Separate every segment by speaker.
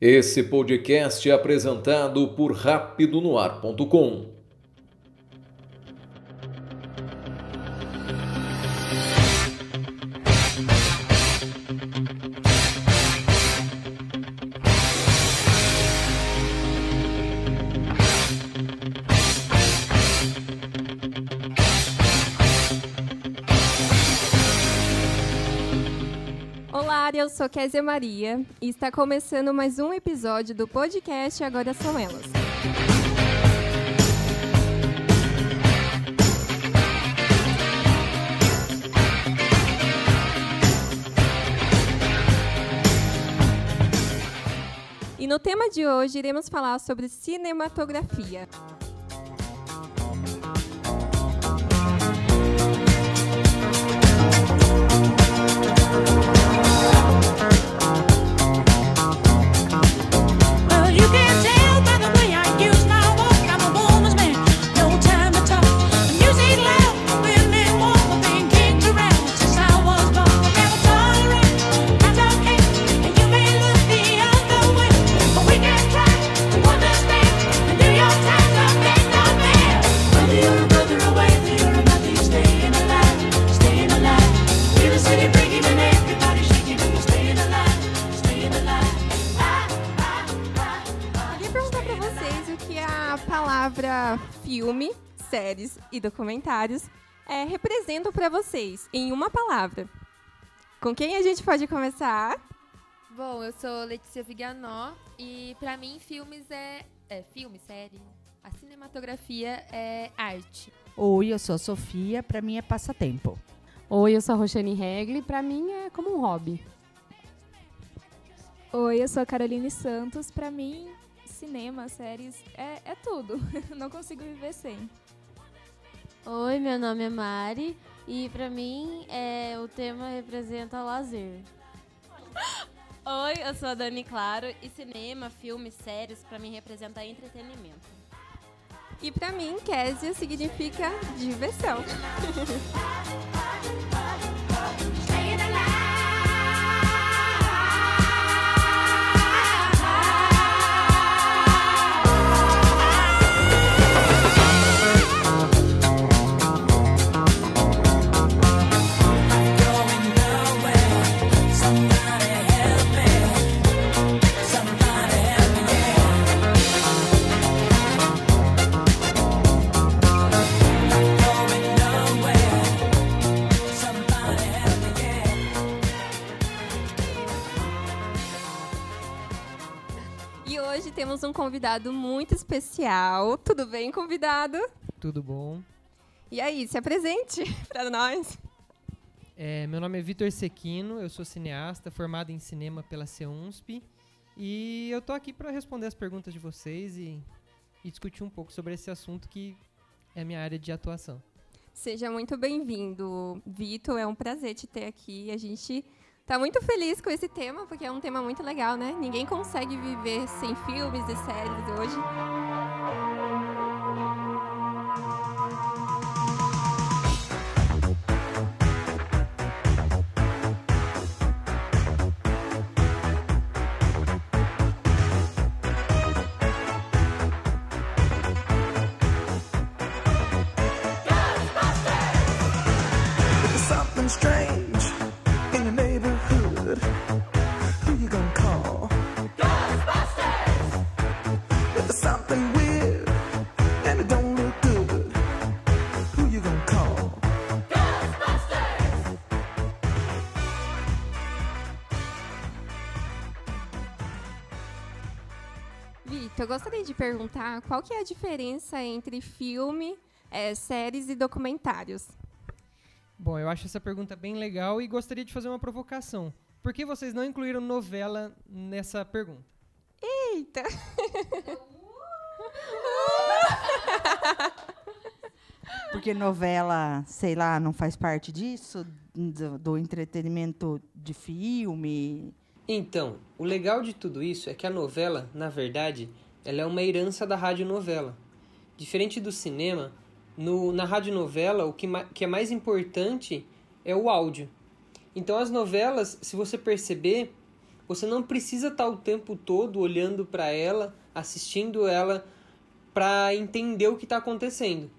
Speaker 1: Esse podcast é apresentado por rapidonoar.com.
Speaker 2: sou Kézia Maria e está começando mais um episódio do podcast Agora São Elas. E no tema de hoje iremos falar sobre cinematografia. Palavra filme, séries e documentários é, representam para vocês em uma palavra. Com quem a gente pode começar?
Speaker 3: Bom, eu sou Letícia Viganó e pra mim filmes é, é filme, série. A cinematografia é arte.
Speaker 4: Oi, eu sou a Sofia, pra mim é passatempo.
Speaker 5: Oi, eu sou a Roxane Regli. Pra mim é como um hobby.
Speaker 6: Oi, eu sou a Caroline Santos. Pra mim, cinema, séries, é, é tudo. Não consigo viver sem.
Speaker 7: Oi, meu nome é Mari e pra mim é, o tema representa lazer.
Speaker 8: Oi, eu sou a Dani Claro e cinema, filmes, séries pra mim representa entretenimento.
Speaker 2: E para mim, Késia significa diversão. temos um convidado muito especial. Tudo bem, convidado?
Speaker 9: Tudo bom?
Speaker 2: E aí, se apresente para nós.
Speaker 9: É, meu nome é Vitor Sequino, eu sou cineasta, formado em cinema pela CEUNSP. E eu tô aqui para responder as perguntas de vocês e, e discutir um pouco sobre esse assunto que é a minha área de atuação.
Speaker 2: Seja muito bem-vindo, Vitor. É um prazer te ter aqui. A gente tá muito feliz com esse tema, porque é um tema muito legal, né? Ninguém consegue viver sem filmes e séries hoje. Gostaria de perguntar qual que é a diferença entre filme, eh, séries e documentários.
Speaker 9: Bom, eu acho essa pergunta bem legal e gostaria de fazer uma provocação. Por que vocês não incluíram novela nessa pergunta?
Speaker 2: Eita!
Speaker 4: Porque novela, sei lá, não faz parte disso? Do, do entretenimento de filme?
Speaker 10: Então, o legal de tudo isso é que a novela, na verdade, ela é uma herança da radionovela. Diferente do cinema, no, na radionovela o que, que é mais importante é o áudio. Então as novelas, se você perceber,
Speaker 9: você não precisa estar o tempo todo olhando para ela, assistindo ela para entender o que está acontecendo.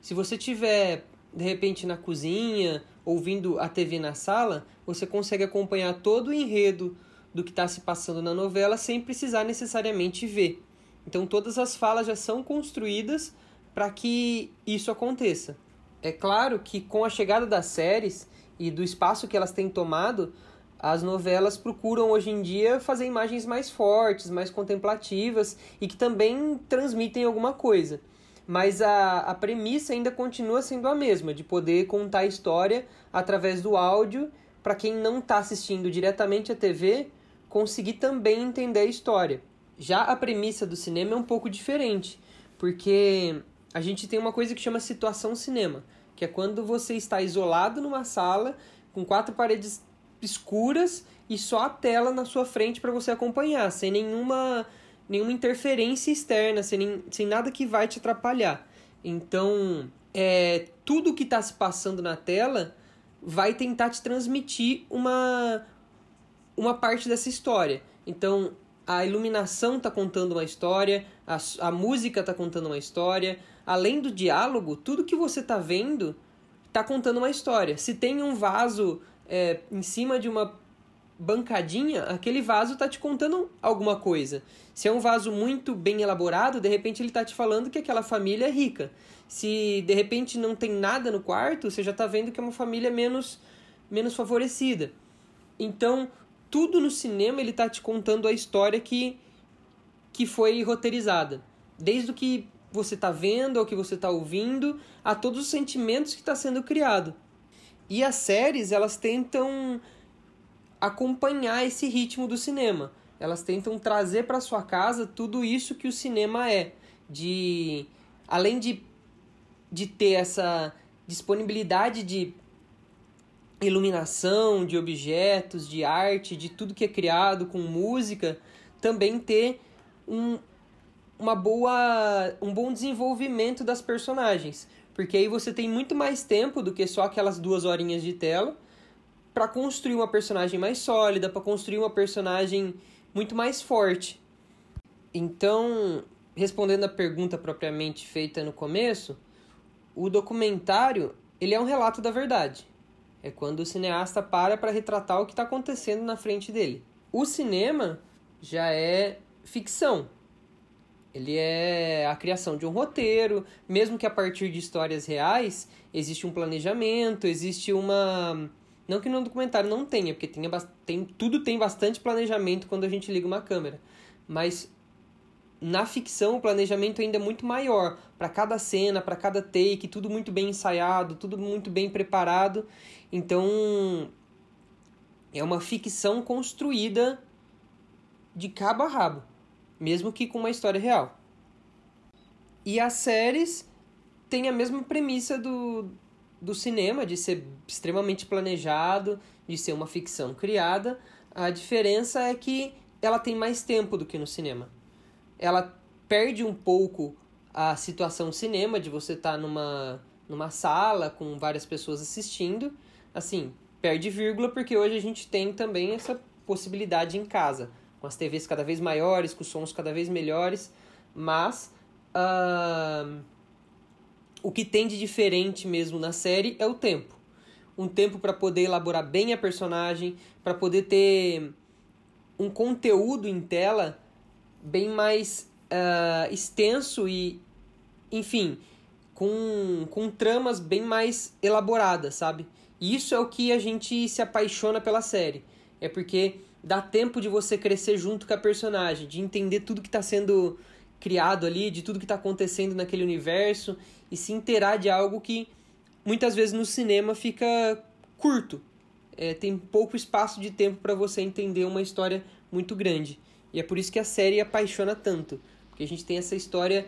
Speaker 9: Se você tiver de repente na cozinha, ouvindo a TV na sala, você consegue acompanhar todo o enredo do que está se passando na novela sem precisar necessariamente ver. Então todas as falas já são construídas para que isso aconteça. É claro que com a chegada das séries e do espaço que elas têm tomado, as novelas procuram hoje em dia fazer imagens mais fortes, mais contemplativas e que também transmitem alguma coisa. Mas a, a premissa ainda continua sendo a mesma, de poder contar a história através do áudio, para quem não está assistindo diretamente à TV, conseguir também entender a história. Já a premissa do cinema é um pouco diferente, porque a gente tem uma coisa que chama situação cinema, que é quando você está isolado numa sala com quatro paredes escuras e só a tela na sua frente para você acompanhar, sem nenhuma nenhuma interferência externa, sem, nem, sem nada que vai te atrapalhar. Então, é, tudo que está se passando na tela vai tentar te transmitir uma, uma parte dessa história. Então, a iluminação está contando uma história, a, a música está contando uma história. Além do diálogo, tudo que você está vendo está contando uma história. Se tem um vaso é, em cima de uma bancadinha, aquele vaso está te contando alguma coisa. Se é um vaso muito bem elaborado, de repente ele está te falando que aquela família é rica. Se de repente não tem nada no quarto, você já está vendo que é uma família menos, menos favorecida. Então, tudo no cinema ele está te contando a história que, que foi roteirizada. Desde o que você está vendo, ao que você está ouvindo, a todos os sentimentos que está sendo criado. E as séries, elas tentam acompanhar esse ritmo do cinema. Elas tentam trazer para sua casa tudo isso que o cinema é, de além de, de ter essa disponibilidade de iluminação, de objetos, de arte, de tudo que é criado com música, também ter um, uma boa, um bom desenvolvimento das personagens. Porque aí você tem muito mais tempo do que só aquelas duas horinhas de tela para construir uma personagem mais sólida, para construir uma personagem muito mais forte. Então, respondendo a pergunta propriamente feita no começo, o documentário ele é um relato da verdade. É quando o cineasta para para retratar o que está acontecendo na frente dele. O cinema já é ficção. Ele é a criação de um roteiro, mesmo que a partir de histórias reais, existe um planejamento, existe uma não que no documentário não tenha, porque tem, tem, tudo tem bastante planejamento quando a gente liga uma câmera. Mas na ficção o planejamento ainda é muito maior. Para cada cena, para cada take, tudo muito bem ensaiado, tudo muito bem preparado. Então é uma ficção construída de cabo a rabo, mesmo que com uma história real. E as séries têm a mesma premissa do, do cinema, de ser extremamente planejado, de ser uma ficção criada. A diferença é que ela tem mais tempo do que no cinema. Ela perde um pouco a situação cinema, de você estar tá numa, numa sala com várias pessoas assistindo. Assim, perde vírgula porque hoje a gente tem também essa possibilidade em casa, com as TVs cada vez maiores, com os sons cada vez melhores, mas. Uh, o que tem de diferente mesmo na série é o tempo. Um tempo para poder elaborar bem a personagem, para poder ter um conteúdo em tela bem mais uh, extenso e, enfim, com, com tramas bem mais elaboradas, sabe? Isso é o que a gente se apaixona pela série. É porque dá tempo de você crescer junto com a personagem, de entender tudo que está sendo criado ali, de tudo que está acontecendo naquele universo e se inteirar de algo que muitas vezes no cinema fica curto. É, tem pouco espaço de tempo para você entender uma história muito grande. E é por isso que a série apaixona tanto. Porque a gente tem essa história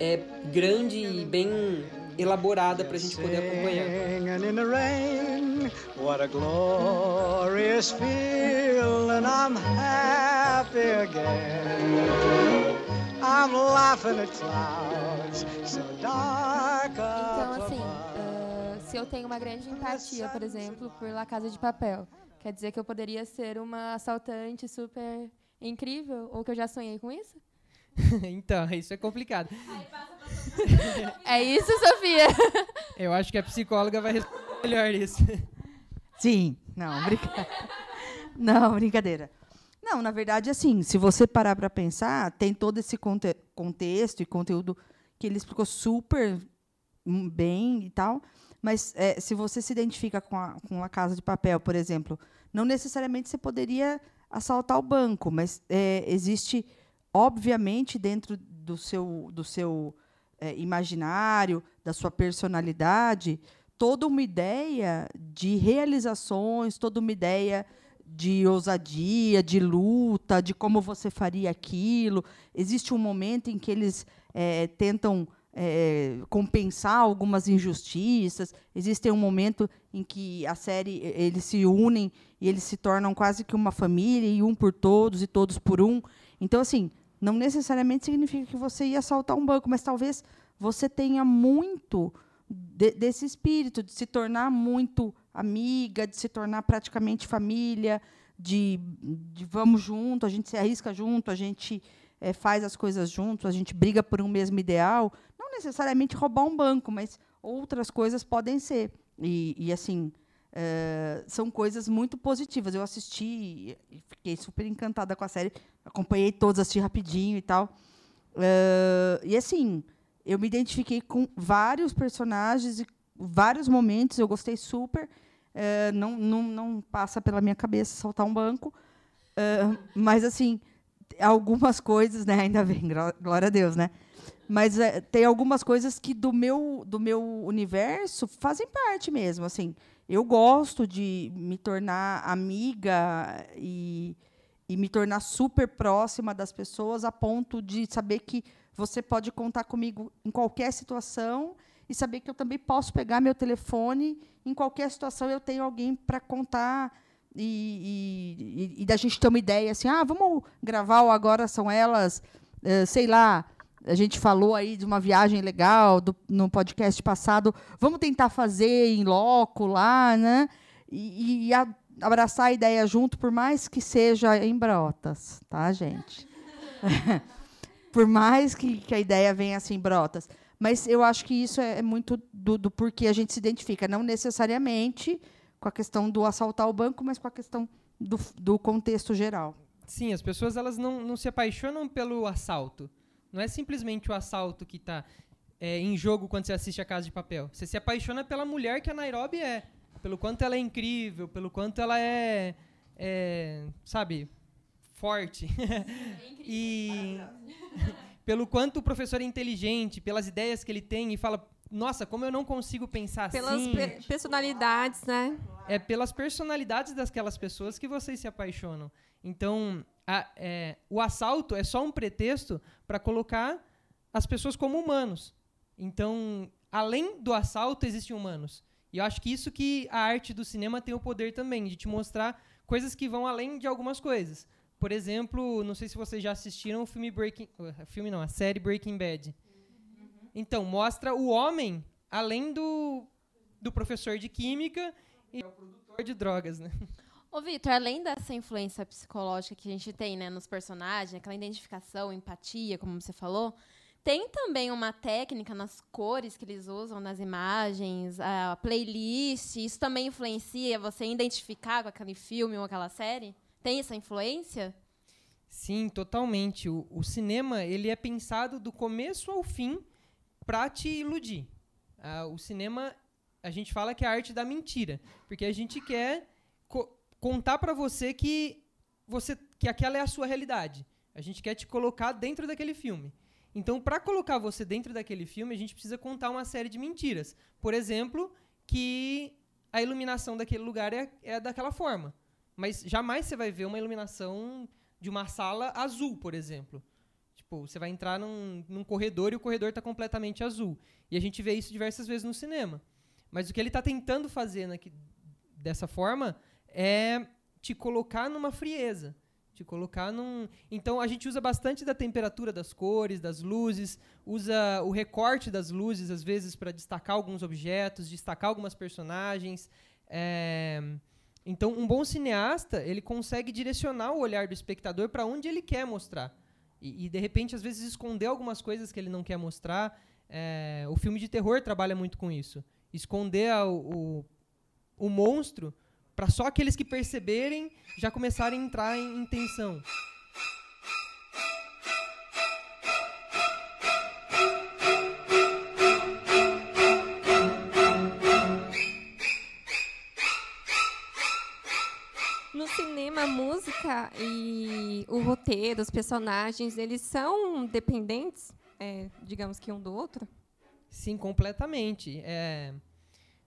Speaker 9: é, grande e bem elaborada para a gente poder acompanhar.
Speaker 10: Rain, what a glorious feeling. I'm happy again. I'm laughing at clouds so dark
Speaker 3: Então, assim, ah, se eu tenho uma grande empatia, por exemplo, por La Casa de Papel, Quer dizer que eu poderia ser uma assaltante super incrível? Ou que eu já sonhei com isso?
Speaker 9: então, isso é complicado.
Speaker 3: É isso, Sofia?
Speaker 9: Eu acho que a psicóloga vai responder melhor isso.
Speaker 4: Sim, não, brincadeira. Não, brincadeira. Não, na verdade, assim, se você parar para pensar, tem todo esse conte contexto e conteúdo que ele explicou super hum, bem e tal, mas é, se você se identifica com a, com a Casa de Papel, por exemplo, não necessariamente você poderia assaltar o banco, mas é, existe, obviamente, dentro do seu, do seu é, imaginário, da sua personalidade, toda uma ideia de realizações, toda uma ideia de ousadia, de luta, de como você faria aquilo. Existe um momento em que eles eh, tentam eh, compensar algumas injustiças. Existe um momento em que a série eles se unem e eles se tornam quase que uma família e um por todos e todos por um. Então assim, não necessariamente significa que você ia assaltar um banco, mas talvez você tenha muito de- desse espírito de se tornar muito amiga, de se tornar praticamente família, de, de vamos junto, a gente se arrisca junto, a gente eh, faz as coisas juntos, a gente briga por um mesmo ideal. Não necessariamente roubar um banco, mas outras coisas podem ser. E, e, assim, eh, são coisas muito positivas. Eu assisti fiquei super encantada com a série, acompanhei todos, assisti rapidinho e tal. Eh, e assim, eu me identifiquei com vários personagens e vários momentos, eu gostei super. Eh, não, não, não passa pela minha cabeça soltar um banco. Mas, assim, algumas coisas, né? Ainda bem, gló- glória a Deus, né? Mas tem algumas coisas que do meu, do meu universo fazem parte mesmo. Assim, eu gosto de me tornar amiga e, e me tornar super próxima das pessoas a ponto de saber que você pode contar comigo em qualquer situação e saber que eu também posso pegar meu telefone. Em qualquer situação eu tenho alguém para contar e, e, e- da gente ter uma ideia assim ah vamos gravar o agora são elas eh, sei lá a gente falou aí de uma viagem legal do, no podcast passado vamos tentar fazer em loco lá né e, e a- abraçar a ideia junto por mais que seja em brotas tá gente por mais que, que a ideia venha assim brotas. Mas eu acho que isso é, é muito do, do porquê a gente se identifica, não necessariamente com a questão do assaltar o banco, mas com a questão do, do contexto geral.
Speaker 9: Sim, as pessoas elas não, não se apaixonam pelo assalto. Não é simplesmente o assalto que está em jogo quando você assiste a Casa de Papel. Você se apaixona pela mulher que a Nairobi é. Pelo quanto ela é incrível, pelo quanto ela é, é, sabe, forte. e pelo quanto o professor é inteligente, pelas ideias que ele tem e fala, nossa, como eu não consigo pensar
Speaker 2: Pelas
Speaker 9: assim.
Speaker 2: pe- personalidades, né?
Speaker 9: É pelas personalidades daquelas pessoas que vocês se apaixonam. Então, a- é, o assalto é só um pretexto para colocar as pessoas como humanos. Então, além do assalto, existem humanos. E eu acho que isso que a arte do cinema tem o poder também, de te mostrar coisas que vão além de algumas coisas. Por exemplo, não sei se vocês já assistiram o filme Breaking... uh, filme não, a série Breaking Bad. Então, mostra o homem além do, do professor de química e o produtor de drogas, né?
Speaker 8: Ô, Vitor, além dessa influência psicológica que a gente tem né, nos personagens, aquela identificação, empatia, como você falou, tem também uma técnica nas cores que eles usam nas imagens, a playlist. Isso também influencia você identificar com aquele filme ou aquela série? Tem essa influência?
Speaker 9: Sim, totalmente. O, o cinema ele é pensado do começo ao fim para te iludir. Ah, o cinema, a gente fala que é a arte da mentira, porque a gente quer contar para você que você que aquela é a sua realidade. A gente quer te colocar dentro daquele filme. Então, para colocar você dentro daquele filme, a gente precisa contar uma série de mentiras. Por exemplo, que a iluminação daquele lugar é, é daquela forma. Mas jamais você vai ver uma iluminação de uma sala azul, por exemplo. Tipo, você vai entrar num, num corredor e o corredor está completamente azul. E a gente vê isso diversas vezes no cinema. Mas o que ele está tentando fazer naqui- dessa forma é te colocar numa frieza. Te colocar num. Então a gente usa bastante da temperatura das cores, das luzes, usa o recorte das luzes, às vezes, para destacar alguns objetos, destacar algumas personagens. É, Então, um bom cineasta, ele consegue direcionar o olhar do espectador para onde ele quer mostrar. E, e, de repente, às vezes, esconder algumas coisas que ele não quer mostrar. É, o filme de terror trabalha muito com isso. Esconder a- o, o monstro para só aqueles que perceberem já começarem a entrar em, em tensão.
Speaker 2: No cinema, a música e o roteiro, os personagens, eles são dependentes, é, digamos que um do outro?
Speaker 9: Sim, completamente. É,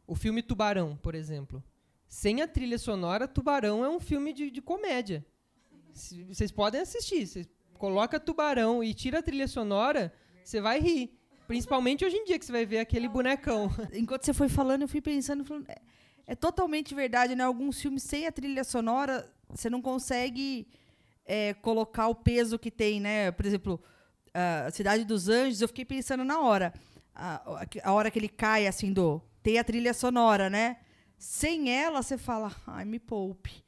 Speaker 9: o filme Tubarão, por exemplo. Sem a trilha sonora, Tubarão é um filme de, de comédia. Vocês podem assistir. Você coloca Tubarão e tira a trilha sonora, você vai rir. Principalmente hoje em dia, que você vai ver aquele bonecão.
Speaker 4: Enquanto você foi falando, eu fui pensando, falando, é, é totalmente verdade, né? Alguns filmes sem a trilha sonora, você não consegue é, colocar o peso que tem, né? Por exemplo, a Cidade dos Anjos, eu fiquei pensando na hora. A, a hora que ele cai, assim, do... Tem a trilha sonora, né? Sem ela, você fala, ai, me poupe.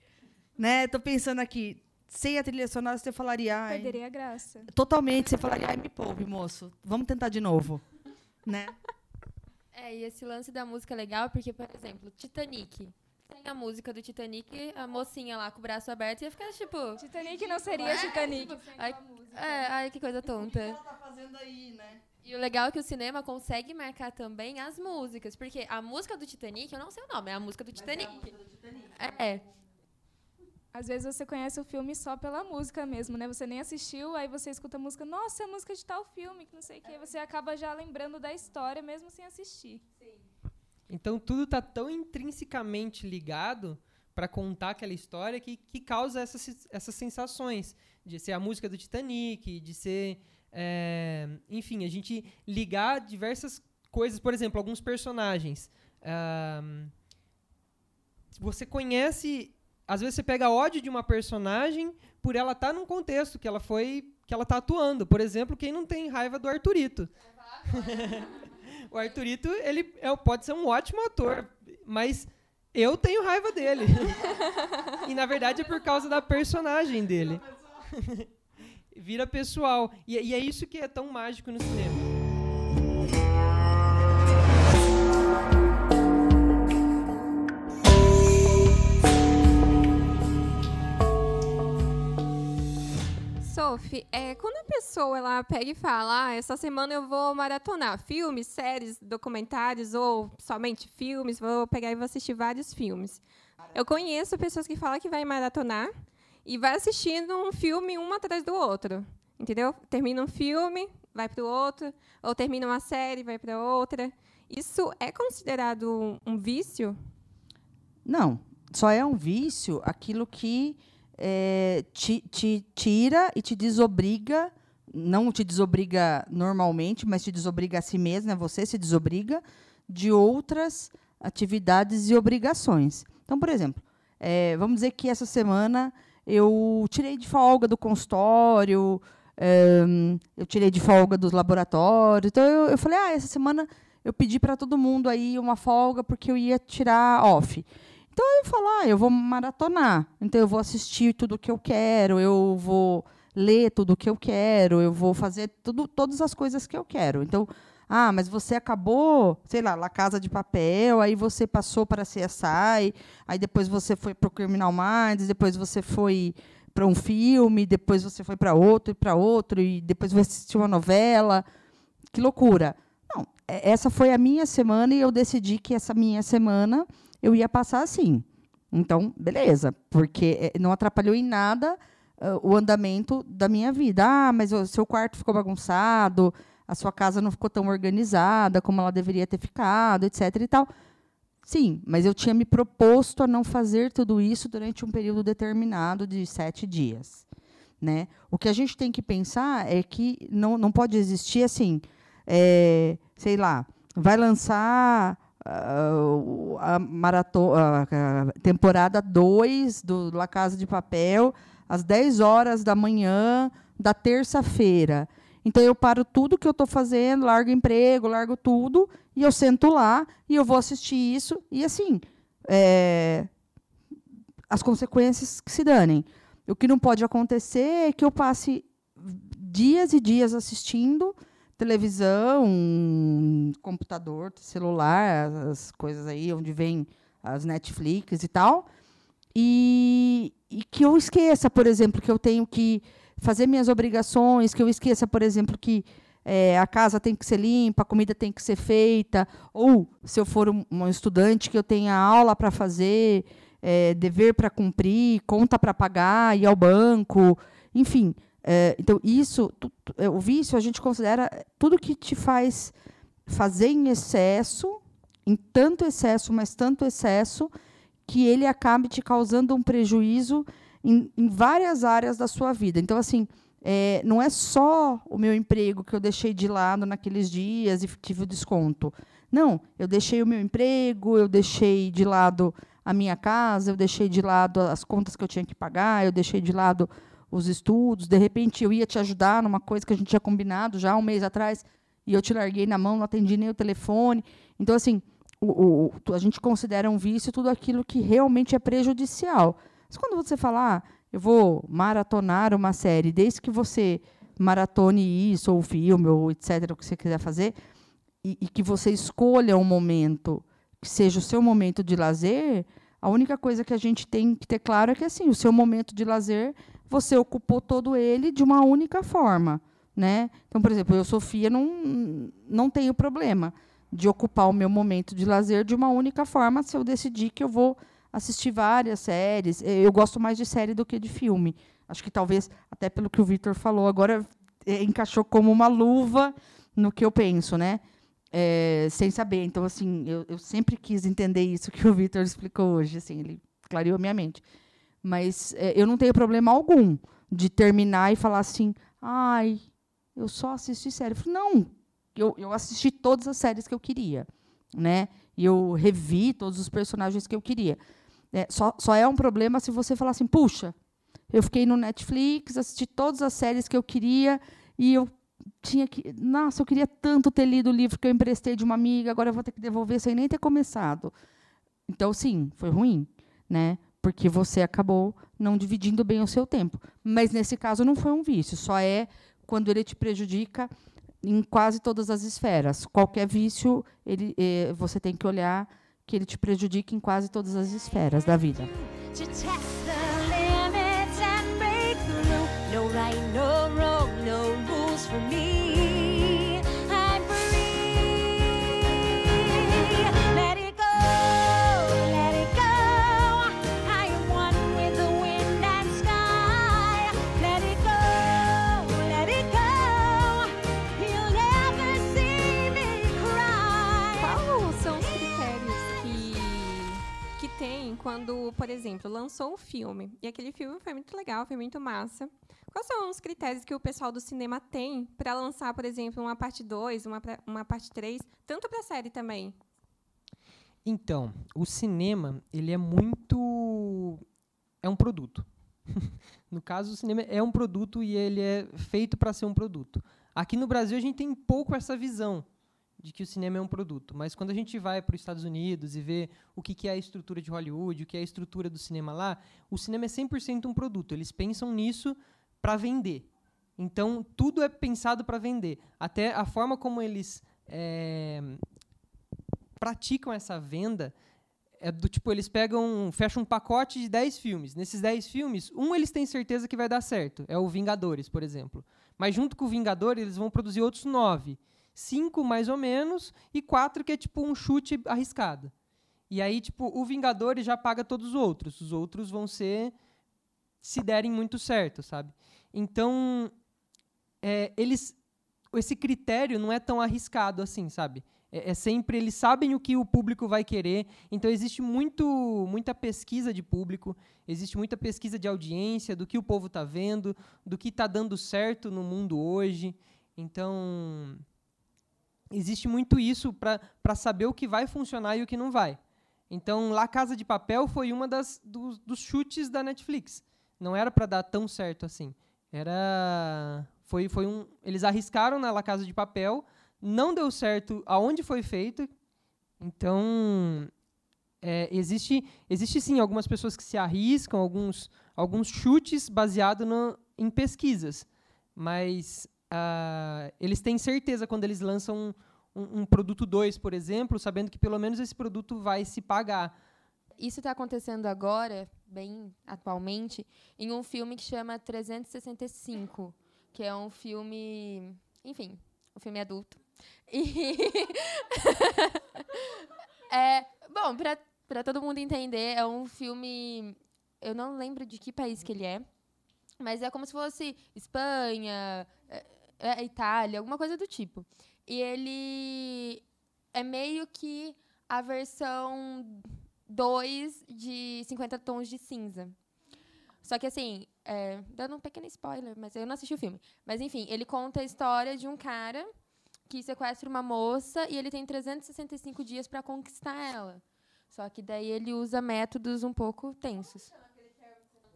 Speaker 4: Né? Tô pensando aqui, sem a trilha sonora, você falaria, ai...
Speaker 6: Perderia a graça.
Speaker 4: Totalmente, você falaria, ai, me poupe, moço. Vamos tentar de novo. Né?
Speaker 3: É, e esse lance da música é legal porque, por exemplo, Titanic. Sem a música do Titanic, a mocinha lá com o braço aberto ia ficar tipo.
Speaker 6: Titanic não seria
Speaker 3: Ué?
Speaker 6: Titanic.
Speaker 3: Ai, é, ai, que coisa tonta.
Speaker 4: tá fazendo aí, né?
Speaker 3: E o legal é que o cinema consegue marcar também as músicas. Porque a música do Titanic, eu não sei o nome, é a música do Titanic. É.
Speaker 6: Às vezes você conhece o filme só pela música mesmo, né? Você nem assistiu, aí você escuta a música, nossa, é a música de tal filme, que não sei o quê. Você acaba já lembrando da história mesmo sem assistir.
Speaker 9: Então tudo está tão intrinsecamente ligado para contar aquela história que, que causa essas, essas sensações de ser a música do Titanic, de ser, é, enfim, a gente ligar diversas coisas, por exemplo, alguns personagens. Você conhece, às vezes você pega ódio de uma personagem por ela estar num contexto que ela foi, que ela tá atuando. Por exemplo, quem não tem raiva do Arthurito? O Arthurito, ele é, pode ser um ótimo ator, mas eu tenho raiva dele. e na verdade é por causa da personagem dele. Vira pessoal. E, e é isso que é tão mágico no cinema.
Speaker 2: Sophie, é, quando a pessoa ela pega e fala, ah, essa semana eu vou maratonar filmes, séries, documentários ou somente filmes, vou pegar e vou assistir vários filmes. Eu conheço pessoas que falam que vai maratonar e vai assistindo um filme um atrás do outro, entendeu? Termina um filme, vai para o outro, ou termina uma série, vai para outra. Isso é considerado um, vício?
Speaker 4: Não, só é um vício aquilo que é, te, te tira e te desobriga, não te desobriga normalmente, mas te desobriga a si mesmo, né? você se desobriga de outras atividades e obrigações. Então, por exemplo, é, vamos dizer que essa semana eu tirei de folga do consultório, é, eu tirei de folga dos laboratórios. Então, eu, eu falei, ah, essa semana eu pedi para todo mundo aí uma folga porque eu ia tirar off. Então eu falo, ah, eu vou maratonar. Então eu vou assistir tudo o que eu quero, eu vou ler tudo o que eu quero, eu vou fazer tudo, todas as coisas que eu quero. Então, ah, mas você acabou, sei lá, La Casa de Papel, aí você passou para CSI, aí depois você foi para o Criminal Minds, depois você foi para um filme, depois você foi para outro e para outro, e depois você assistiu uma novela. Que loucura. Não, é- essa foi a minha semana e eu decidi que essa minha semana eu ia passar assim. Então, beleza, porque eh, não atrapalhou em nada ah, o andamento da minha vida. Ah, mas o seu quarto ficou bagunçado, a sua casa não ficou tão organizada como ela deveria ter ficado, etc. e tal. Sim, mas eu tinha me proposto a não fazer tudo isso durante um período determinado de sete dias. Né? O que a gente tem que pensar é que não, não pode existir assim, é, sei lá, vai lançar o- a, marato- a temporada 2 do La Casa de Papel às 10 horas da manhã da terça-feira. Então eu paro tudo que eu estou fazendo, largo emprego, largo tudo, e eu sento lá e eu vou assistir isso. E assim, é, as consequências que se danem. O que não pode acontecer é que eu passe dias e dias assistindo televisão, computador, celular, as coisas aí onde vem as Netflix e tal, e, e que eu esqueça, por exemplo, que eu tenho que fazer minhas obrigações, que eu esqueça, por exemplo, que é, a casa tem que ser limpa, a comida tem que ser feita, ou se eu for um, um estudante que eu tenha aula para fazer, é, dever para cumprir, conta para pagar, ir ao banco, enfim. É, então, isso, tu, é, o vício, a gente considera tudo que te faz fazer em excesso, em tanto excesso, mas tanto excesso, que ele acabe te causando um prejuízo em, em várias áreas da sua vida. Então, assim, é, não é só o meu emprego que eu deixei de lado naqueles dias e tive o desconto. Não, eu deixei o meu emprego, eu deixei de lado a minha casa, eu deixei de lado as contas que eu tinha que pagar, eu deixei de lado os estudos. De repente, eu ia te ajudar numa coisa que a gente tinha combinado já um mês atrás e eu te larguei na mão, não atendi nem o telefone. Então, assim, o, o, a gente considera um vício tudo aquilo que realmente é prejudicial. Mas quando você fala, ah, eu vou maratonar uma série, desde que você maratone isso, ou filme, ou etc., o que você quiser fazer, e, e que você escolha um momento que seja o seu momento de lazer, a única coisa que a gente tem que ter claro é que assim, o seu momento de lazer, você ocupou todo ele de uma única forma. Né? Então, por exemplo, eu, Sofia, não, não tenho problema de ocupar o meu momento de lazer de uma única forma se eu decidir que eu vou assistir várias séries. Eu gosto mais de série do que de filme. Acho que talvez, até pelo que o Victor falou, agora eh, encaixou como uma luva no que eu penso, né? É, sem saber. Então, assim, eu, eu sempre quis entender isso que o Victor explicou hoje. Assim, ele clareou a minha mente. Mas é, eu não tenho problema algum de terminar e falar assim, ai, eu só assisti série. Eu falei, não, eu, eu assisti todas as séries que eu queria, né? E eu revi todos os personagens que eu queria. É, só, só é um problema se você falar assim, puxa, eu fiquei no Netflix, assisti todas as séries que eu queria e eu tinha que. Nossa, eu queria tanto ter lido o livro que eu emprestei de uma amiga, agora eu vou ter que devolver sem nem ter começado. Então, sim, foi ruim, né? Porque você acabou não dividindo bem o seu tempo. Mas nesse caso não foi um vício, só é quando ele te prejudica em quase todas as esferas. Qualquer vício, ele, eh, você tem que olhar que ele te prejudica em quase todas as esferas da vida.
Speaker 2: Quando, por exemplo, lançou um filme e aquele filme foi muito legal, foi muito massa? Quais são os critérios que o pessoal do cinema tem para lançar, por exemplo, uma parte 2, uma, uma parte 3, tanto para série também?
Speaker 9: Então, o cinema, ele é muito. É um produto. no caso, o cinema é um produto e ele é feito para ser um produto. Aqui no Brasil, a gente tem pouco essa visão de que o cinema é um produto. Mas quando a gente vai para os Estados Unidos e vê o que que é a estrutura de Hollywood, o que é a estrutura do cinema lá, o cinema é 100% um produto. Eles pensam nisso para vender. Então, tudo é pensado para vender. Até a forma como eles eh, praticam essa venda é do tipo, eles pegam, fecham um pacote de 10 filmes. Nesses 10 filmes, um eles têm certeza que vai dar certo. É o Vingadores, por exemplo. Mas junto com o Vingadores, eles vão produzir outros nove. Cinco, mais ou menos, e quatro que é tipo um chute arriscado. E aí, tipo, o Vingadores já paga todos os outros. Os outros vão ser se derem muito certo, sabe? Então, é, eles esse critério não é tão arriscado assim, sabe? É, é sempre eles sabem o que o público vai querer. Então existe muito muita pesquisa de público, existe muita pesquisa de audiência do que o povo está vendo, do que está dando certo no mundo hoje. Então existe muito isso para saber o que vai funcionar e o que não vai. Então, La Casa de Papel foi uma das dos, dos chutes da Netflix. Não era para dar tão certo assim. Era foi foi um eles arriscaram na La Casa de Papel, não deu certo aonde foi feito. Então, é, existe, existe sim algumas pessoas que se arriscam, alguns, alguns chutes baseados em pesquisas, mas ah, eles têm certeza quando eles lançam um, um, um produto 2, por exemplo, sabendo que pelo menos esse produto vai se pagar.
Speaker 3: Isso está acontecendo agora, bem atualmente, em um filme que chama 365, que é um filme, enfim, um filme adulto. E é, bom, para todo mundo entender, é um filme, eu não lembro de que país que ele é, mas é como se fosse Espanha, é, é, Itália, alguma coisa do tipo. E ele é meio que a versão 2 de 50 tons de cinza. Só que assim, é, dando um pequeno spoiler, mas eu não assisti o filme. Mas enfim, ele conta a história de um cara que sequestra uma moça e ele tem 365 dias para conquistar ela. Só que daí ele usa métodos um pouco tensos.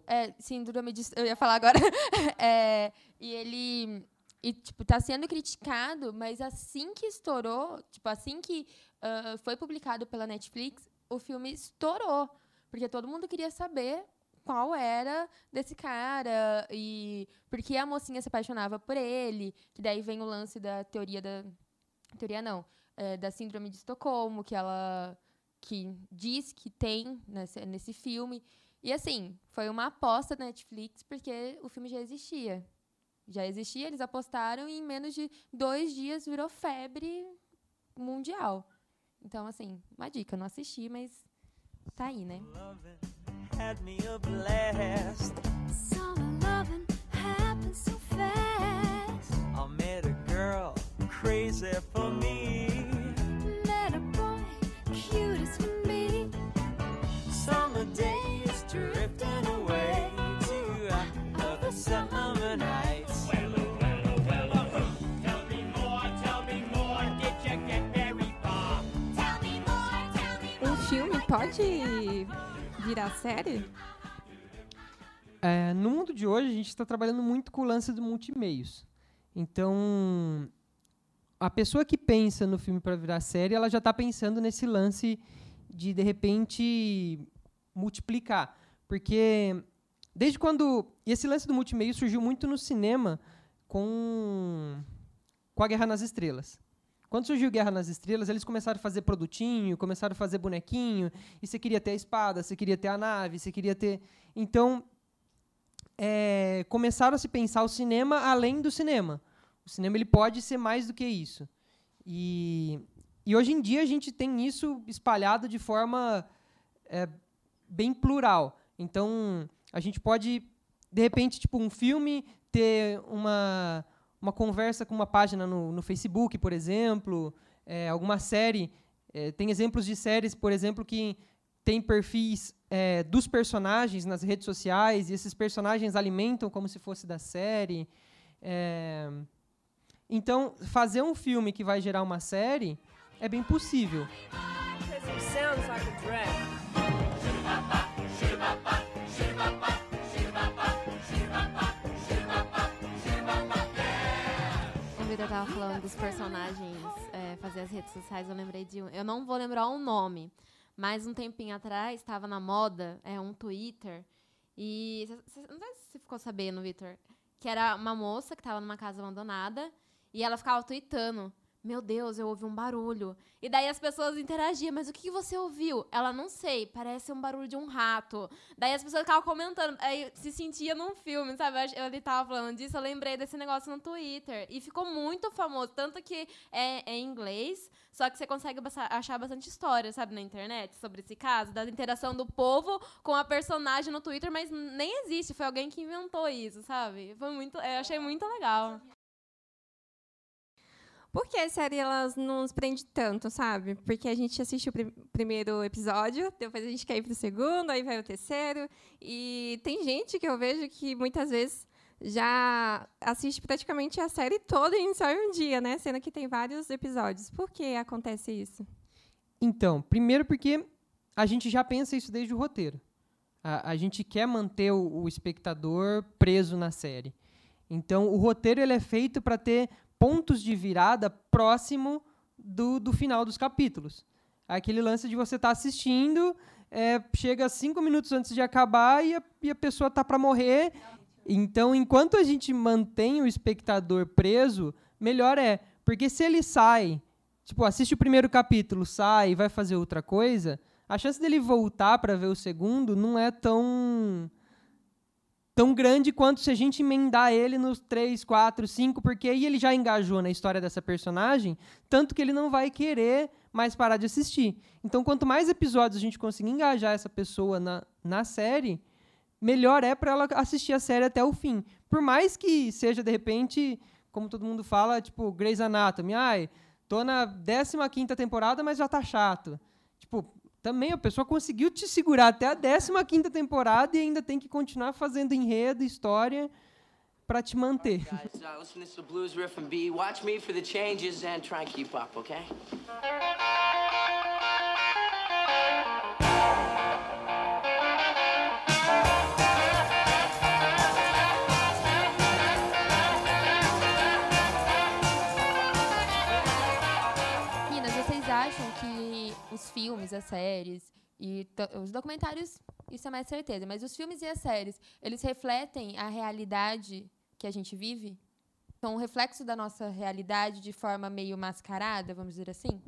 Speaker 3: É, síndrome de. Eu ia falar agora. é, e ele. E, tipo, tá sendo criticado, mas assim que estourou, tipo, assim que uh, foi publicado pela Netflix, o filme estourou. Porque todo mundo queria saber qual era desse cara e por que a mocinha se apaixonava por ele. Que daí vem o lance da teoria da. Teoria não. É, da síndrome de Estocolmo, que ela que diz que tem nesse, nesse filme. E assim, foi uma aposta da Netflix, porque o filme já existia. Já existia, eles apostaram e em menos de dois dias virou febre mundial. Então, assim, uma dica, não assisti, mas tá aí, né?
Speaker 11: Had
Speaker 2: pode virar série?
Speaker 9: É, no mundo de hoje, a gente está trabalhando muito com o lance do multimeios. Então, a pessoa que pensa no filme para virar série, ela já está pensando nesse lance de, de repente, multiplicar. Porque, desde quando. E esse lance do multimeio surgiu muito no cinema com, com a Guerra nas Estrelas. Quando surgiu Guerra nas Estrelas, eles começaram a fazer produtinho, começaram a fazer bonequinho, e você queria ter a espada, você queria ter a nave, você queria ter. Então, é, começaram a se pensar o cinema além do cinema. O cinema ele pode ser mais do que isso. E, e hoje em dia a gente tem isso espalhado de forma é, bem plural. Então, a gente pode, de repente, tipo, um filme ter uma, uma conversa com uma página no, no Facebook, por exemplo, é, alguma série. é, tem exemplos de séries, por exemplo, que tem perfis é, dos personagens nas redes sociais e esses personagens alimentam como se fosse da série. É, então, fazer um filme que vai gerar uma série é bem possível.
Speaker 11: Sounds
Speaker 8: Vitor tava falando dos personagens é, fazer as redes sociais, eu lembrei de um. Eu não vou lembrar o nome, mas um tempinho atrás estava na moda é um Twitter. E não sei se você ficou sabendo, Vitor, que era uma moça que estava numa casa abandonada e ela ficava tweetando. Meu Deus, eu ouvi um barulho. E daí as pessoas interagiam, mas o que você ouviu? Ela, não sei, parece um barulho de um rato. Daí as pessoas ficavam comentando, aí se sentia num filme, sabe? Eu Ele tava falando disso, eu lembrei desse negócio no Twitter. E ficou muito famoso, tanto que é, é em inglês, só que você consegue achar bastante história, sabe, na internet, sobre esse caso, da interação do povo com a personagem no Twitter, mas nem existe, foi alguém que inventou isso, sabe? Foi muito, eu achei muito legal.
Speaker 2: Por que a série elas não nos prende tanto, sabe? Porque a gente assiste o prim- primeiro episódio, depois a gente quer ir pro segundo, aí vai o terceiro. E tem gente que eu vejo que muitas vezes já assiste praticamente a série toda em só um dia, né? Sendo que tem vários episódios. Por que acontece isso?
Speaker 9: Então, primeiro porque a gente já pensa isso desde o roteiro. A, a gente quer manter o, o espectador preso na série. Então, o roteiro ele é feito para ter pontos de virada próximo do, do final dos capítulos. Aquele lance de você estar assistindo, é, chega cinco minutos antes de acabar e a, e a pessoa tá para morrer. Então, enquanto a gente mantém o espectador preso, melhor é. Porque se ele sai, tipo, assiste o primeiro capítulo, sai e vai fazer outra coisa, a chance dele voltar para ver o segundo não é tão tão grande quanto se a gente emendar ele nos 3, 4, 5, porque aí ele já engajou na história dessa personagem, tanto que ele não vai querer mais parar de assistir. Então, quanto mais episódios a gente conseguir engajar essa pessoa na, na série, melhor é para ela assistir a série até o fim. Por mais que seja, de repente, como todo mundo fala, tipo, Grey's Anatomy, ai, tô na 15ª temporada, mas já tá chato. Tipo, também a pessoa conseguiu te segurar até a 15ª temporada e ainda tem que continuar fazendo enredo, história para te manter.
Speaker 12: Guys, uh, blues riff?
Speaker 3: Filmes, as séries e os documentários, isso é mais certeza, mas os filmes e as séries, eles refletem a realidade que a gente vive? São um reflexo da nossa realidade de forma meio mascarada, vamos dizer assim?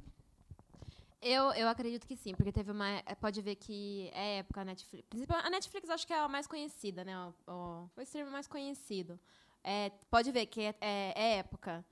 Speaker 8: Eu, eu acredito que sim, porque teve uma. é, Pode ver que é época a Netflix. A Netflix acho que é a mais conhecida, né? O, o, o mais conhecido. É, pode ver que é, é- é época.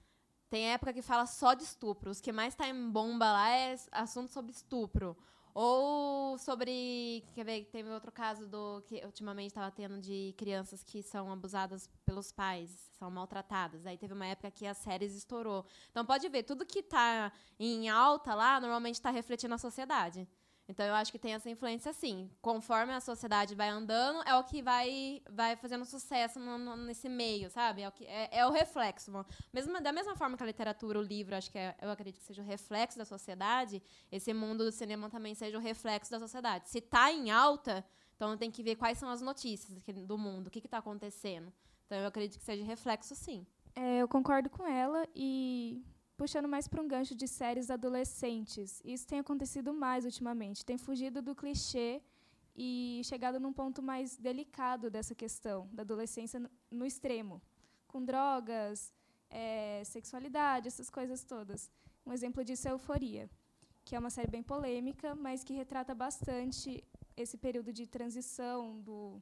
Speaker 8: Tem época que fala só de estupro. Os que mais tá em bomba lá é assunto sobre estupro. Ou sobre. Quer ver, teve outro caso do que ultimamente estava tendo de crianças que são abusadas pelos pais, são maltratadas. Aí teve uma época que as séries estourou. Então pode ver, tudo que tá em alta lá, normalmente está refletindo a sociedade. Então eu acho que tem essa influência sim. Conforme a sociedade vai andando, é o que vai, vai fazendo sucesso no- no- nesse meio, sabe? É o, que, é, é o reflexo. Mesmo, da mesma forma que a literatura, o livro, acho que é- eu acredito que seja o reflexo da sociedade, esse mundo do cinema também seja o reflexo da sociedade. Se está em alta, então tem que ver quais são as notícias do mundo, o que está acontecendo. Então eu acredito que seja reflexo sim.
Speaker 6: É, eu concordo com ela e puxando mais para um gancho de séries adolescentes. Isso tem acontecido mais ultimamente. Tem fugido do clichê e chegado num ponto mais delicado dessa questão da adolescência no, extremo, com drogas, é, sexualidade, essas coisas todas. Um exemplo disso é Euforia, que é uma série bem polêmica, mas que retrata bastante esse período de transição do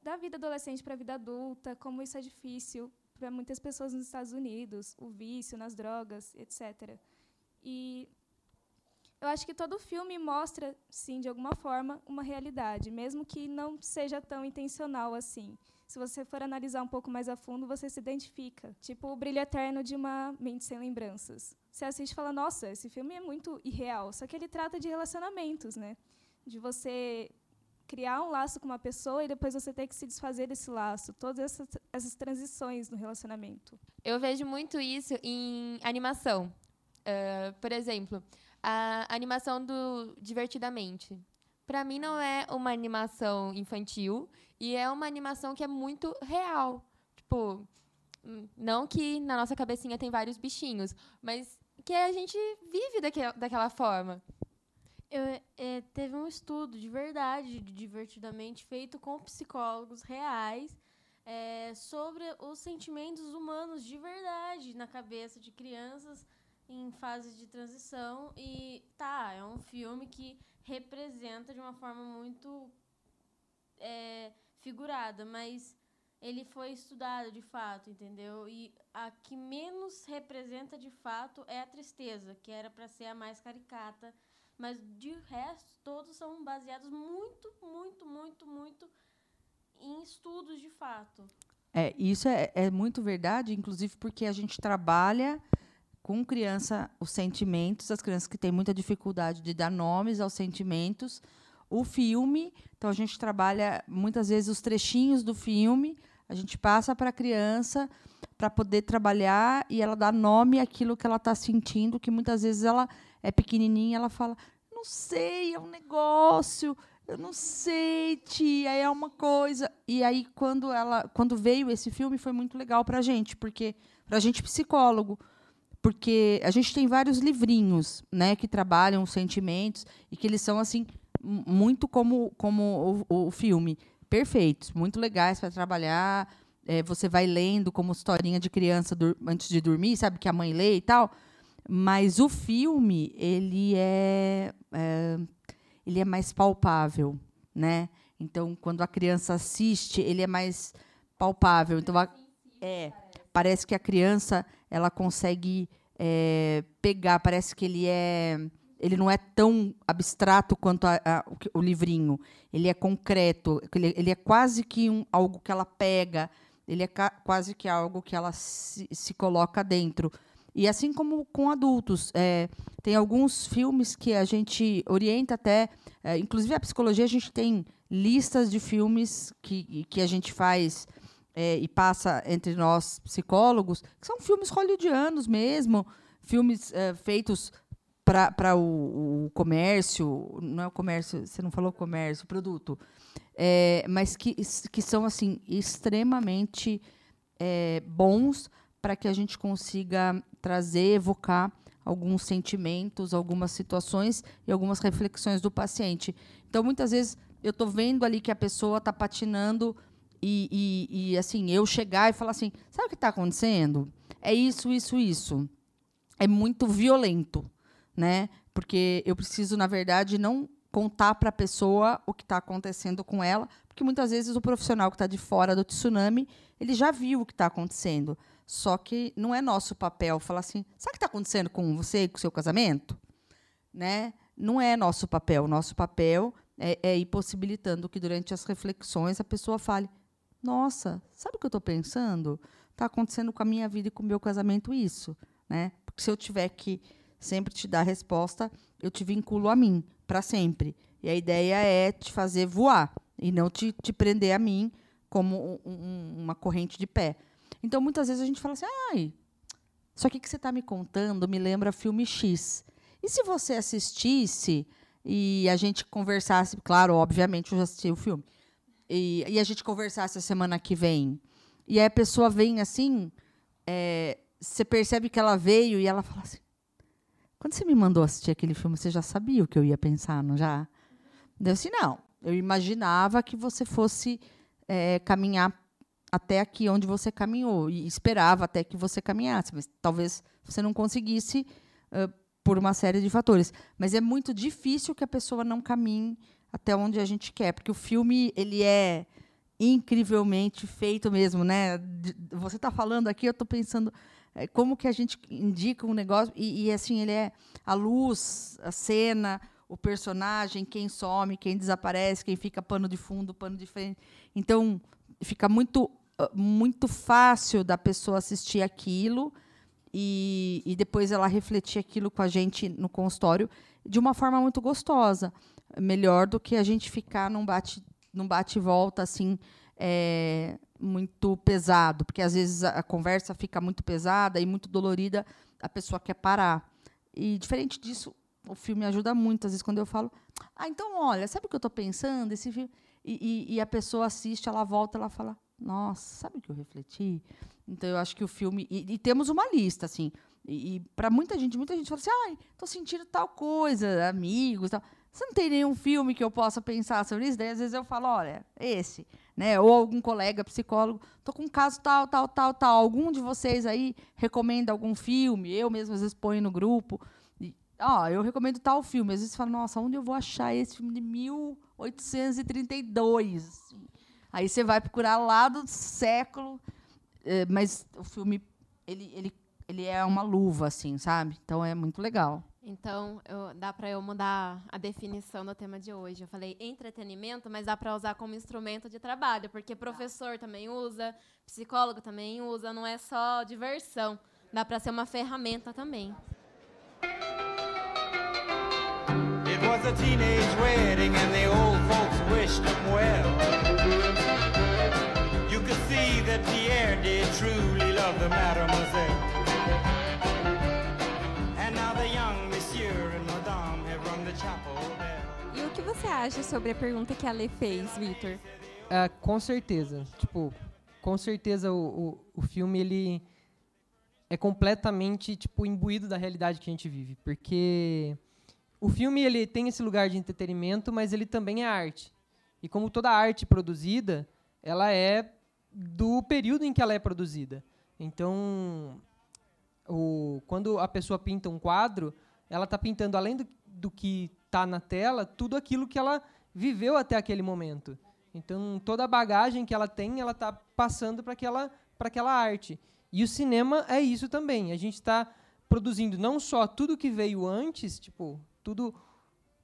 Speaker 6: da vida adolescente para a vida adulta, como isso é difícil para muitas pessoas nos Estados Unidos, o vício nas drogas, etc. E eu acho que todo filme mostra, sim, de alguma forma, uma realidade, mesmo que não seja tão intencional assim. Se você for analisar um pouco mais a fundo, você se identifica. Tipo o brilho eterno de uma mente sem lembranças. Você assiste e fala, nossa, esse filme é muito irreal. Só que ele trata de relacionamentos, né? De você criar um laço com uma pessoa e depois você ter que se desfazer desse laço. Todas essas, essas transições no relacionamento.
Speaker 3: Eu vejo muito isso em animação. Eh, por exemplo, a animação do Divertidamente. Pra mim não é uma animação infantil e é uma animação que é muito real. Tipo, hum, não que na nossa cabecinha tem vários bichinhos, mas que a gente vive daquela, daquela forma.
Speaker 7: Eu, é, teve um estudo de verdade, de divertidamente, feito com psicólogos reais é, sobre os sentimentos humanos de verdade na cabeça de crianças em fase de transição. E tá, é um filme que representa de uma forma muito é, figurada, mas ele foi estudado de fato, entendeu? E a que menos representa de fato é a tristeza, que era para ser a mais caricata mas de resto todos são baseados muito, muito, muito, muito em estudos de fato.
Speaker 4: É, isso é, é muito verdade, inclusive porque a gente trabalha com criança os sentimentos, as crianças que têm muita dificuldade de dar nomes aos sentimentos. O filme, então a gente trabalha muitas vezes os trechinhos do filme, a gente passa para a criança para poder trabalhar e ela dá nome àquilo que ela está sentindo, que muitas vezes ela é pequenininha, ela fala, não sei, é um negócio, eu não sei, tia, é uma coisa. E aí quando ela, quando veio esse filme foi muito legal para a gente, porque para a gente psicólogo, porque a gente tem vários livrinhos, né, que trabalham os sentimentos e que eles são assim muito como como o, o filme, perfeitos, muito legais para trabalhar. É, você vai lendo como historinha de criança antes de dormir, sabe que a mãe lê e tal. Mas o filme ele é, é ele é mais palpável, né? Então, quando a criança assiste, ele é mais palpável. Então, a- é, parece que a criança ela consegue é, pegar. Parece que ele é ele não é tão abstrato quanto a- a- o, o livrinho. Ele é concreto. Ele, ele é quase que um, algo que ela pega. Ele é quase que algo que ela se, se coloca dentro. E assim como com adultos, é, tem alguns filmes que a gente orienta até, é, inclusive a psicologia, a gente tem listas de filmes que, que a gente faz é, e passa entre nós psicólogos, que são filmes hollywoodianos mesmo, filmes é, feitos para o, o comércio, não é o comércio, você não falou comércio, produto, é, mas que, que são assim extremamente é, bons para que a gente consiga trazer, evocar alguns sentimentos, algumas situações e algumas reflexões do paciente. Então, muitas vezes eu estou vendo ali que a pessoa está patinando e, e, e, assim eu chegar e falar assim, sabe o que está acontecendo? É isso, isso, isso. É muito violento, né? Porque eu preciso, na verdade, não contar para a pessoa o que está acontecendo com ela, porque muitas vezes o profissional que está de fora do tsunami, ele já viu o que está acontecendo. Só que não é nosso papel falar assim, sabe o que está acontecendo com você e com o seu casamento? Né? Não é nosso papel. Nosso papel é, é ir possibilitando que durante as reflexões a pessoa fale, nossa, sabe o que eu estou pensando? Está acontecendo com a minha vida e com o meu casamento isso. Né? Porque se eu tiver que sempre te dar resposta, eu te vinculo a mim, para sempre. E a ideia é te fazer voar e não te, te prender a mim como um- um- uma corrente de pé. Então, muitas vezes a gente fala assim, ai, isso aqui que você está me contando me lembra filme X. E se você assistisse e a gente conversasse, claro, obviamente eu já assisti o filme, e, e a gente conversasse a semana que vem, e aí a pessoa vem assim, é, você percebe que ela veio e ela fala assim, quando você me mandou assistir aquele filme, você já sabia o que eu ia pensar, não já? Eu disse, não, eu imaginava que você fosse é, caminhar até aqui onde você caminhou e esperava até que você caminhasse, mas talvez você não conseguisse ãh, por uma série de fatores. Mas é muito difícil que a pessoa não caminhe até onde a gente quer, porque o filme ele é incrivelmente feito mesmo, né? Você está falando aqui, eu estou pensando como que a gente indica um negócio e, e, assim ele é a luz, a cena, o personagem, quem some, quem desaparece, quem fica pano de fundo, pano de frente. Então fica muito ah, muito fácil da pessoa assistir aquilo e, e depois ela refletir aquilo com a gente no consultório de uma forma muito gostosa, melhor do que a gente ficar num bate num bate volta assim é, muito pesado, porque às vezes a, conversa fica muito pesada e muito dolorida, a pessoa quer parar. E diferente disso, o filme ajuda muito. Às vezes quando eu falo, ah, então olha, sabe o que eu estou pensando? Esse filme e, e- e a pessoa assiste, ela volta, ela fala, nossa, sabe o que eu refleti? Então eu acho que o filme e, e temos uma lista assim. E, para muita gente, muita gente fala assim, ai, tô sentindo tal coisa, amigos, tal. Você não tem nenhum filme que eu possa pensar sobre isso? Daí às vezes eu falo, olha, esse, né? Ou algum colega psicólogo, tô com um caso tal, tal, tal, tal. Algum de vocês aí recomenda algum filme? Eu mesmo às vezes ponho no grupo. E, ó, eu recomendo tal filme. Às vezes fala, nossa, onde eu vou achar esse filme de 1832? assim? Aí você vai procurar lá do século, eh, mas o filme ele, ele, ele é uma luva, assim, sabe? Então é muito legal.
Speaker 8: Então, eu- dá para eu mudar a definição do tema de hoje. Eu falei entretenimento, mas dá para usar como instrumento de trabalho, porque professor também usa, psicólogo também usa, não é só diversão. Dá para ser uma ferramenta também.
Speaker 13: It was a teenage wedding and the old folks wished him well. You could see that Pierre did truly love the mademoiselle.
Speaker 2: Que você acha sobre a pergunta que a Lê fez, Vitor?
Speaker 9: Ah, com certeza. Tipo, com certeza o, o, o filme ele é completamente tipo imbuído da realidade que a gente vive, porque o filme ele tem esse lugar de entretenimento, mas ele também é arte. E como toda arte produzida, ela é do período em que ela é produzida. Então, o, quando a pessoa pinta um quadro, ela está pintando além do, do que está na tela, tudo aquilo que ela viveu até aquele momento. Então, toda a bagagem que ela tem, ela está passando para aquela, para aquela arte. E o cinema é isso também. A gente está produzindo não só tudo que veio antes, tipo, tudo,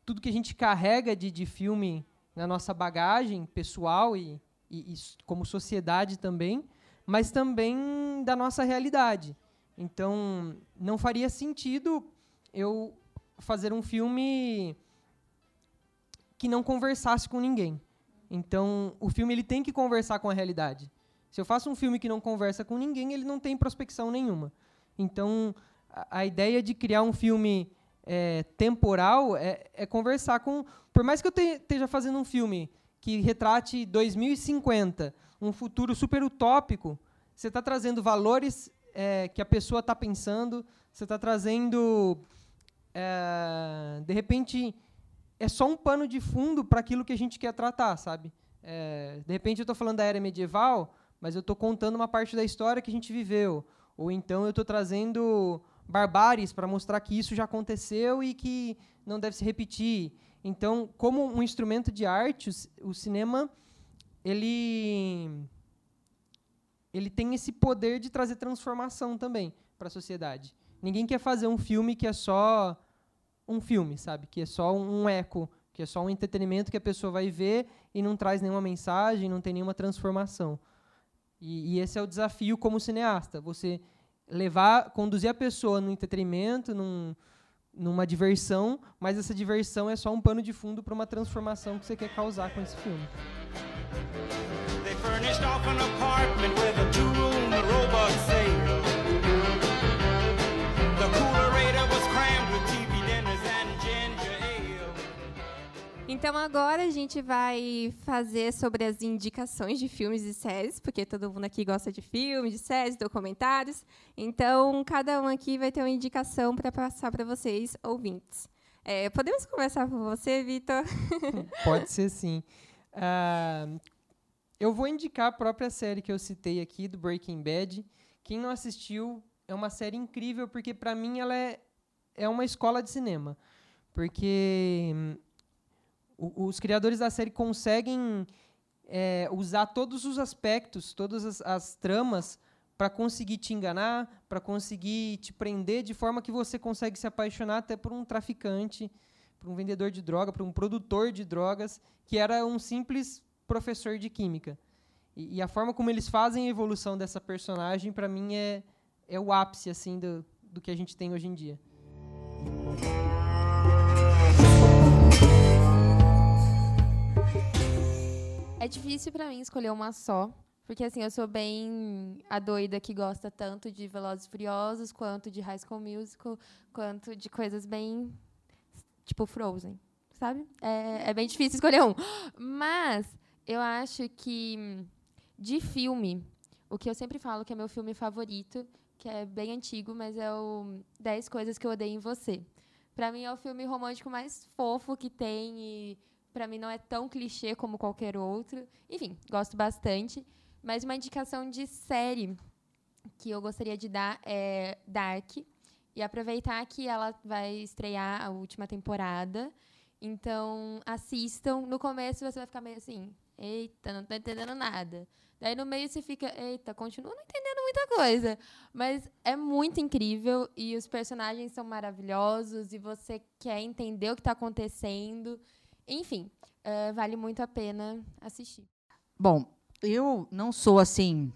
Speaker 9: tudo que a gente carrega de, de filme na nossa bagagem pessoal e, e, e como sociedade também, mas também da nossa realidade. Então, não faria sentido eu fazer um filme que não conversasse com ninguém. Então, o filme ele tem que conversar com a realidade. Se eu faço um filme que não conversa com ninguém, ele não tem prospecção nenhuma. Então, a, a ideia de criar um filme é, temporal é, é conversar com. Por mais que eu te- esteja fazendo um filme que retrate 2050, um futuro super utópico, você está trazendo valores é, que a pessoa está pensando, você está trazendo. É, de repente, é só um pano de fundo para aquilo que a gente quer tratar, sabe? É, de repente, eu estou falando da era medieval, mas eu estou contando uma parte da história que a gente viveu. Ou então eu estou trazendo barbáries para mostrar que isso já aconteceu e que não deve se repetir. Então, como um instrumento de arte, o o cinema ele ele tem esse poder de trazer transformação também para a sociedade. Ninguém quer fazer um filme que é só um filme, sabe? Que é só um eco, que é só um entretenimento que a pessoa vai ver e não traz nenhuma mensagem, não tem nenhuma transformação. E, e esse é o desafio como cineasta, você levar, conduzir a pessoa no entretenimento, num, numa diversão, mas essa diversão é só um pano de fundo para uma transformação que você quer causar com esse filme.
Speaker 13: They
Speaker 2: Então agora a gente vai fazer sobre as indicações de filmes e séries, porque todo mundo aqui gosta de filmes, de séries, documentários. Então cada um aqui vai ter uma indicação para passar para vocês, ouvintes. É, podemos começar por você, Vitor?
Speaker 9: Pode ser sim. Ah, eu vou indicar a própria série que eu citei aqui, do Breaking Bad. Quem não assistiu, é uma série incrível, porque para mim ela é, é uma escola de cinema. Porque hum, os criadores da série conseguem é, usar todos os aspectos, todas as, as tramas, para conseguir te enganar, para conseguir te prender de forma que você consegue se apaixonar até por um traficante, por um vendedor de droga, por um produtor de drogas, que era um simples professor de química. E, e a forma como eles fazem a evolução dessa personagem, para mim, é, é o ápice assim do, do que a gente tem hoje em dia.
Speaker 3: É difícil pra mim escolher uma só, porque assim, eu sou bem a doida que gosta tanto de Velozes e Furiosos, quanto de High School Musical, quanto de coisas bem tipo Frozen, sabe? É, é bem difícil escolher um. Mas eu acho que de filme, o que eu sempre falo que é meu filme favorito, que é bem antigo, mas é o 10 Coisas que eu odeio em você. Pra mim é o filme romântico mais fofo que tem e pra mim não é tão clichê como qualquer outro. Enfim, gosto bastante. Mas uma indicação de série que eu gostaria de dar é Dark. E aproveitar que ela vai estrear a última temporada. Então, assistam. No começo você vai ficar meio assim, eita, não tô entendendo nada. Daí no meio você fica, eita, continua não entendendo muita coisa. Mas é muito incrível e os personagens são maravilhosos e você quer entender o que está acontecendo. Enfim, eh, vale muito a pena assistir.
Speaker 4: Bom, eu não sou assim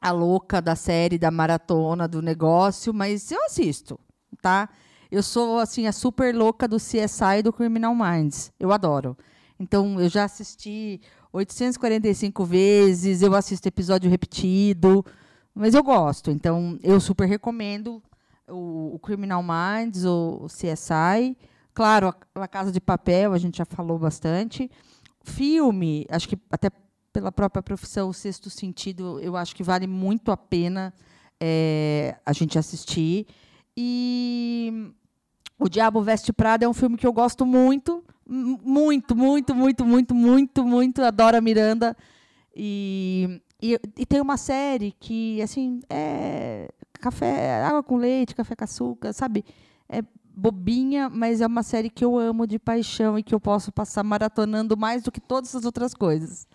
Speaker 4: a louca da série, da maratona, do negócio, mas eu assisto, tá? Eu sou assim a super louca do CSI e do Criminal Minds. Eu adoro. Então, eu já assisti 845 vezes, eu assisto episódio repetido, mas eu gosto. Então, eu super recomendo o, o Criminal Minds, o, o CSI. Claro, a, Casa de Papel, a gente já falou bastante. Filme, acho que até pela própria profissão, o Sexto Sentido, eu acho que vale muito a pena. é, a gente assistir. E O Diabo Veste Prada é um filme que eu gosto muito. Muito, muito, muito, muito, muito, muito. Adoro a Miranda. E, e, e tem uma série que, assim, é café, água com leite, café com açúcar, sabe? É bobinha, mas é uma série que eu amo de paixão e que eu posso passar maratonando mais do que todas as outras coisas.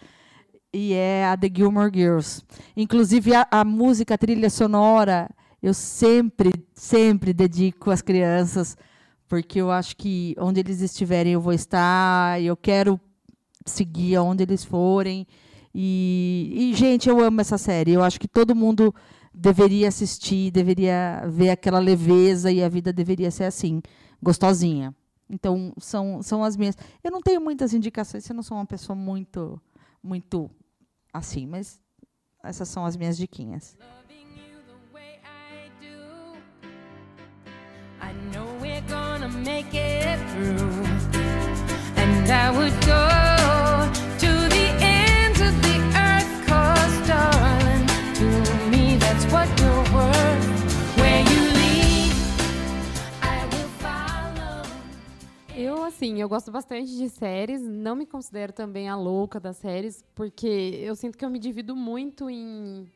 Speaker 4: E é a The Gilmore Girls. Inclusive, a, a música, a trilha sonora, eu sempre, sempre dedico às crianças, porque eu acho que onde eles estiverem eu vou estar, e eu quero seguir aonde eles forem. E, e, gente, eu amo essa série. Eu acho que todo mundo deveria assistir, deveria ver aquela leveza e a vida deveria ser assim, gostosinha. Então, são, são as minhas. Eu não tenho muitas indicações, eu não sou uma pessoa muito, muito assim, mas essas são as minhas diquinhas.
Speaker 14: I
Speaker 5: Eu, assim, eu gosto bastante de séries. Não me considero também a louca das séries, porque eu sinto que eu me divido muito em,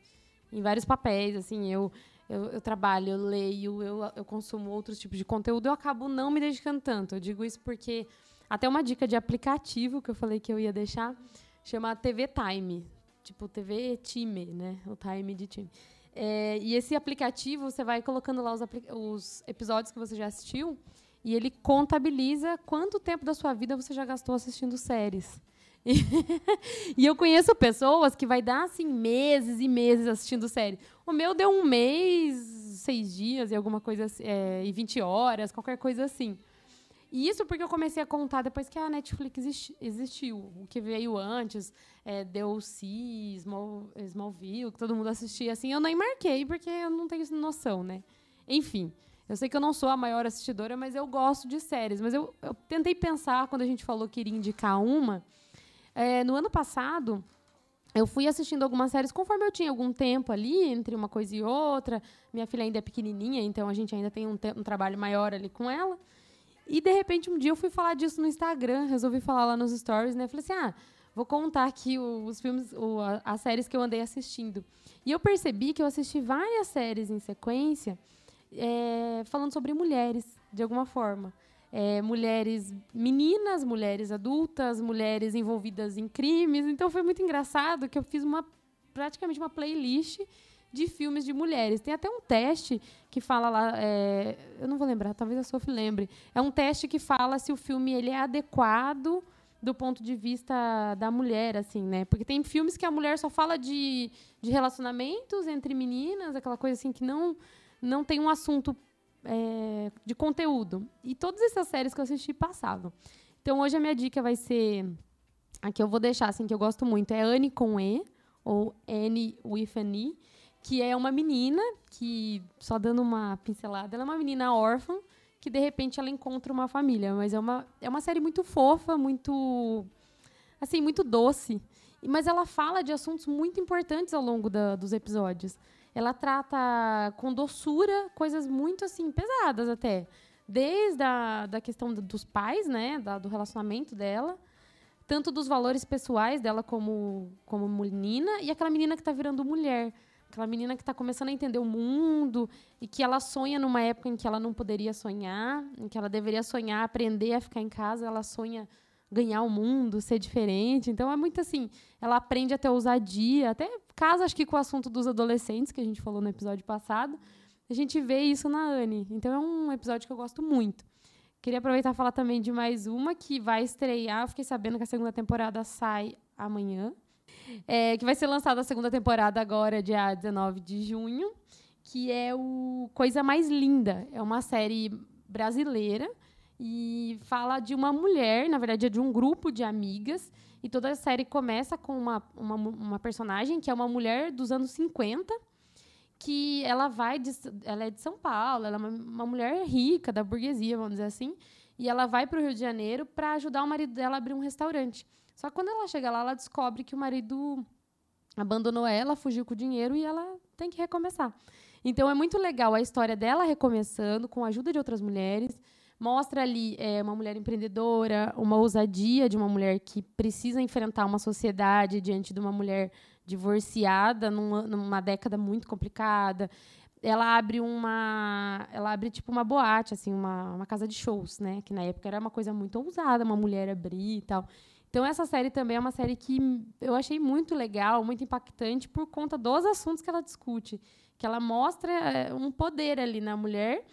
Speaker 5: em vários papéis. Assim, eu, eu, eu trabalho, eu leio, eu, eu consumo outros tipos de conteúdo. Eu acabo não me dedicando tanto. Eu digo isso porque até uma dica de aplicativo que eu falei que eu ia deixar chama TV Time. Tipo, TV Time, né? O time de time. É, e esse aplicativo, você vai colocando lá os, os episódios que você já assistiu e ele contabiliza quanto tempo da sua vida você já gastou assistindo séries. E, eu conheço pessoas que vai dar assim meses e meses assistindo série. O meu deu um mês, seis dias e alguma coisa é, e 20 horas, qualquer coisa assim. E isso porque eu comecei a contar depois que a Netflix existi- existiu. O que veio antes, é, DLC, Small, Smallville, que todo mundo assistia assim, eu nem marquei porque eu não tenho noção, né? Enfim, eu sei que eu não sou a maior assistidora, mas eu gosto de séries. Mas eu, eu tentei pensar, quando a gente falou que iria indicar uma, é, no ano passado, eu fui assistindo algumas séries conforme eu tinha algum tempo ali, entre uma coisa e outra. Minha filha ainda é pequenininha, então a gente ainda tem um, um trabalho maior ali com ela. E, de repente, um dia eu fui falar disso no Instagram, resolvi falar lá nos stories, né? Falei assim, ah, vou contar aqui os filmes, as séries que eu andei assistindo. E eu percebi que eu assisti várias séries em sequência é, falando sobre mulheres, de alguma forma. É, mulheres meninas, mulheres adultas, mulheres envolvidas em crimes. Então foi muito engraçado que eu fiz uma praticamente uma playlist de filmes de mulheres. Tem até um teste que fala lá, é, eu não vou lembrar, talvez a Sophie lembre. É um teste que fala se o filme ele é adequado do ponto de vista da mulher, assim, né? Porque tem filmes que a mulher só fala de, de relacionamentos entre meninas, aquela coisa assim que não não tem um assunto é, de conteúdo. E todas essas séries que eu assisti passavam. Então hoje a minha dica vai ser a que eu vou deixar assim que eu gosto muito é Anne com E ou Anne with an E, que é uma menina que só dando uma pincelada, ela é uma menina órfã que de repente ela encontra uma família, mas é uma é uma série muito fofa, muito assim, muito doce. Mas ela fala de assuntos muito importantes ao longo da- dos episódios. Ela trata com doçura coisas muito assim pesadas até, desde a da questão do- dos pais, né, da- do relacionamento dela, tanto dos valores pessoais dela como como menina e aquela menina que está virando mulher, aquela menina que está começando a entender o mundo e que ela sonha numa época em que ela não poderia sonhar, em que ela deveria sonhar, aprender a ficar em casa, ela sonha ganhar o mundo, ser diferente. Então é muito assim, ela aprende a ter ousadia, até casa acho que com o assunto dos adolescentes que a gente falou no episódio passado, a gente vê isso na Anne. Então é um episódio que eu gosto muito. Queria aproveitar e falar também de mais uma que vai estrear. Eu fiquei sabendo que a segunda temporada sai amanhã. É, que vai ser lançada a segunda temporada agora, dia 19 de junho, que é o Coisa Mais Linda. É uma série brasileira e fala de uma mulher, na verdade é de um grupo de amigas, e toda a série começa com uma, uma, uma personagem que é uma mulher dos anos 50, que ela vai de, ela é de São Paulo, ela é uma, uma mulher rica da burguesia, vamos dizer assim, e ela vai para o Rio de Janeiro para ajudar o marido dela a abrir um restaurante. Só que quando ela chega lá, ela descobre que o marido abandonou ela, fugiu com o dinheiro e ela tem que recomeçar. Então é muito legal a história dela recomeçando com a ajuda de outras mulheres. Mostra ali é, uma mulher empreendedora, uma ousadia de uma mulher que precisa enfrentar uma sociedade diante de uma mulher divorciada numa, numa década muito complicada. Ela abre uma, ela abre tipo uma boate, assim, uma, uma casa de shows, né? Que na época era uma coisa muito ousada, uma mulher abrir e tal. Então essa série também é uma série que eu achei muito legal, muito impactante por conta dos assuntos que ela discute, que ela mostra eh, um poder ali na mulher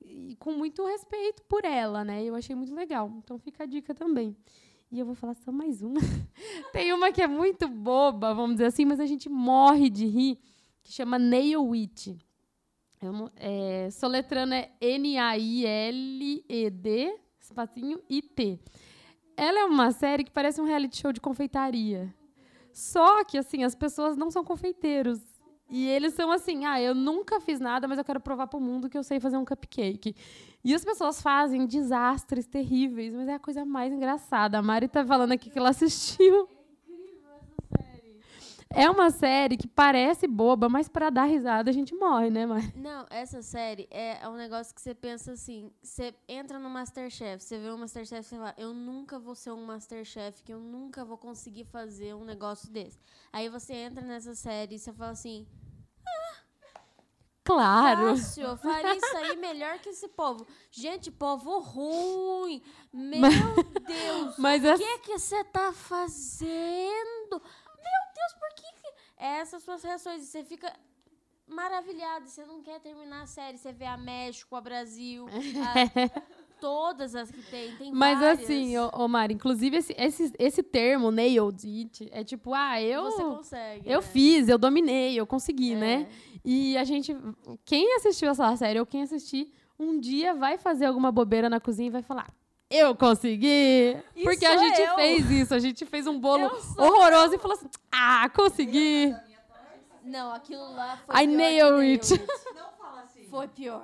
Speaker 5: e com muito respeito por ela, né? Eu achei muito legal. Então fica a dica também. E eu vou falar só mais uma. Tem uma que é muito boba, vamos dizer assim, mas a gente morre de rir, que chama Nail Witch. Não- é, soletrando é N-A-I-L-E-D, espacinho, I-T. Ela é uma série que parece um reality show de confeitaria. Só que, assim, as pessoas não são confeiteiros. E eles são assim, ah, eu nunca fiz nada, mas eu quero provar para o mundo que eu sei fazer um cupcake. E as pessoas fazem desastres terríveis, mas é a coisa mais engraçada. A Mari tá falando aqui que ela assistiu. É uma série que parece boba, mas para dar risada a gente morre, né, Mari?
Speaker 7: Não, essa série é é um negócio que você pensa assim, você entra no Masterchef, você vê o Masterchef e você fala, eu nunca vou ser um Masterchef, que eu nunca vou conseguir fazer um negócio desse. Aí você entra nessa série e você fala assim,
Speaker 5: Claro.
Speaker 7: fácil, eu faria isso aí melhor que esse povo. Gente, povo ruim, meu
Speaker 5: Mas-
Speaker 7: Deus,
Speaker 5: mas
Speaker 7: o
Speaker 5: as-
Speaker 7: que que você tá fazendo? Meu Deus, por que que... Essas suas reações, e você fica maravilhado, você não quer terminar a série, você vê a México, a Brasil, a- todas as que tem, tem
Speaker 5: Mas
Speaker 7: várias.
Speaker 5: assim, ô, ô Mari, inclusive esse, esse, esse termo, nailed it, é tipo, ah, eu.
Speaker 7: Você consegue,
Speaker 5: Eu
Speaker 7: né?
Speaker 5: fiz, eu dominei, eu consegui,
Speaker 7: É.
Speaker 5: né? E a gente. Quem assistiu essa série ou quem assistir, um dia vai fazer alguma bobeira na cozinha e vai falar. Eu consegui!
Speaker 7: E
Speaker 5: Porque a gente
Speaker 7: eu.
Speaker 5: fez isso, a gente fez um bolo
Speaker 7: Eu
Speaker 5: horroroso e falou assim: Ah, consegui!
Speaker 7: Não, aquilo lá foi
Speaker 5: I
Speaker 7: pior
Speaker 5: nail
Speaker 7: que
Speaker 5: it.
Speaker 7: nail it. Foi pior.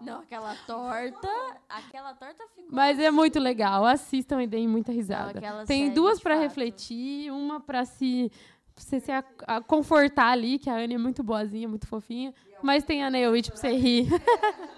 Speaker 7: Não, aquela torta, aquela torta ficou...
Speaker 5: Mas é muito legal. Assistam e deem muita risada.
Speaker 7: aquela
Speaker 5: Tem
Speaker 7: série,
Speaker 5: duas para refletir, uma para se pra você se a- a- confortar ali, que a Anne é muito boazinha, muito fofinha. Mas tem a Neowit pra você rir.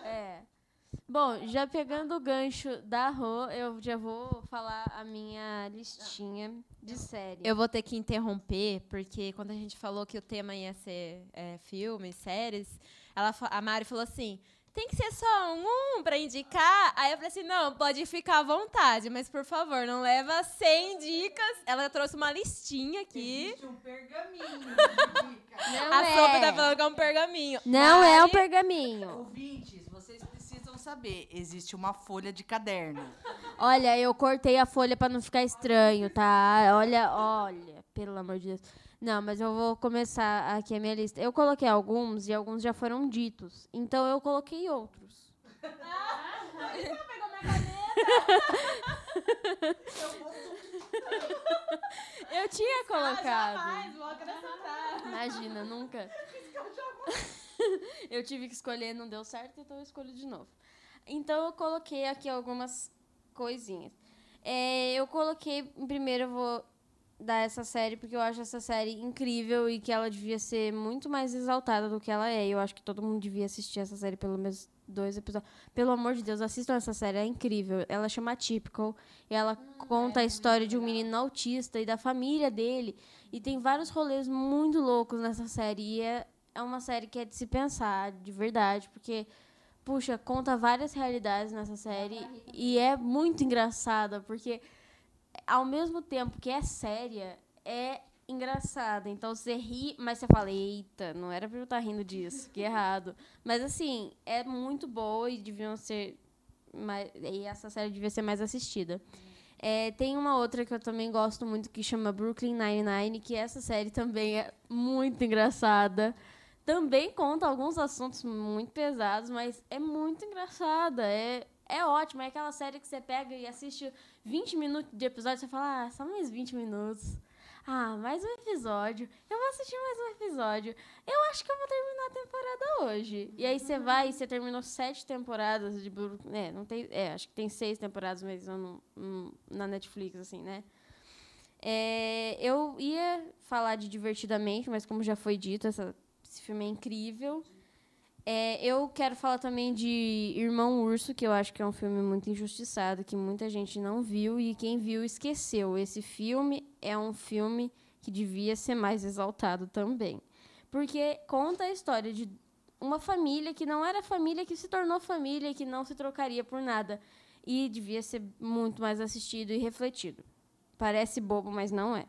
Speaker 7: É. Bom, já pegando o gancho da Rô, eu já vou falar a minha listinha de série.
Speaker 8: Eu vou ter que interromper, porque quando a gente falou que o tema ia ser é, filmes, séries, ela, a Mari falou assim: tem que ser só um, um pra indicar. Aí eu falei assim: não, pode ficar à vontade, mas por favor, não leva 100 dicas. Ela trouxe uma listinha aqui.
Speaker 4: um pergaminho.
Speaker 7: Não
Speaker 8: a
Speaker 7: é.
Speaker 8: Sopa tá falando que é um pergaminho.
Speaker 7: Não é um
Speaker 8: Mari-
Speaker 7: pergaminho.
Speaker 4: Ouvintes, saber, existe uma folha de caderno.
Speaker 7: Olha, eu cortei a folha pra não ficar estranho, tá? Olha, olha, pelo amor de Deus. Não, mas eu vou começar aqui a minha lista. Eu coloquei alguns e alguns já foram ditos. Então eu coloquei outros. Eu tinha colocado.
Speaker 8: vou acrescentar.
Speaker 7: Imagina, nunca. eu tive que escolher, não deu certo, então eu escolho de novo. Então eu coloquei aqui algumas coisinhas. É, eu coloquei, primeiro eu vou dar essa série, porque eu acho essa série incrível e que ela devia ser muito mais exaltada do que ela é. Eu acho que todo mundo devia assistir essa série pelo menos dois episódios. Pelo amor de Deus, assistam essa série, é incrível. Ela chama Typical e ela conta a história de um menino autista e da família dele. E tem vários rolês muito loucos nessa série. E é, é uma série que é de se pensar, de verdade, porque, puxa, conta várias realidades nessa série. E é muito engraçada, porque ao mesmo tempo que é séria, é engraçada. Então você ri, mas você fala, eita, não era pra eu estar rindo disso, que errado. Mas assim, é muito boa e deviam ser. Mais, e essa série devia ser mais assistida. É, tem uma outra que eu também gosto muito que chama Brooklyn Nine-Nine, que essa série também é muito engraçada. Também conta alguns assuntos muito pesados, mas é muito engraçada. É, é ótimo. É aquela série que você pega e assiste 20 minutos de episódio e você fala, ah, só mais 20 minutos. Ah, mais um episódio. Eu vou assistir mais um episódio. Eu acho que eu vou terminar a temporada hoje. E aí você vai e você terminou sete temporadas de. É, não tem. É, acho que tem seis temporadas mesmo no- na Netflix, assim, né? É, eu ia falar de Divertidamente, mas como já foi dito, essa- esse filme é incrível. É, eu quero falar também de Irmão Urso, que eu acho que é um filme muito injustiçado, que muita gente não viu e quem viu esqueceu. Esse filme é um filme que devia ser mais exaltado também. Porque conta a história de uma família que não era família, que se tornou família, que não se trocaria por nada. E devia ser muito mais assistido e refletido. Parece bobo, mas não é.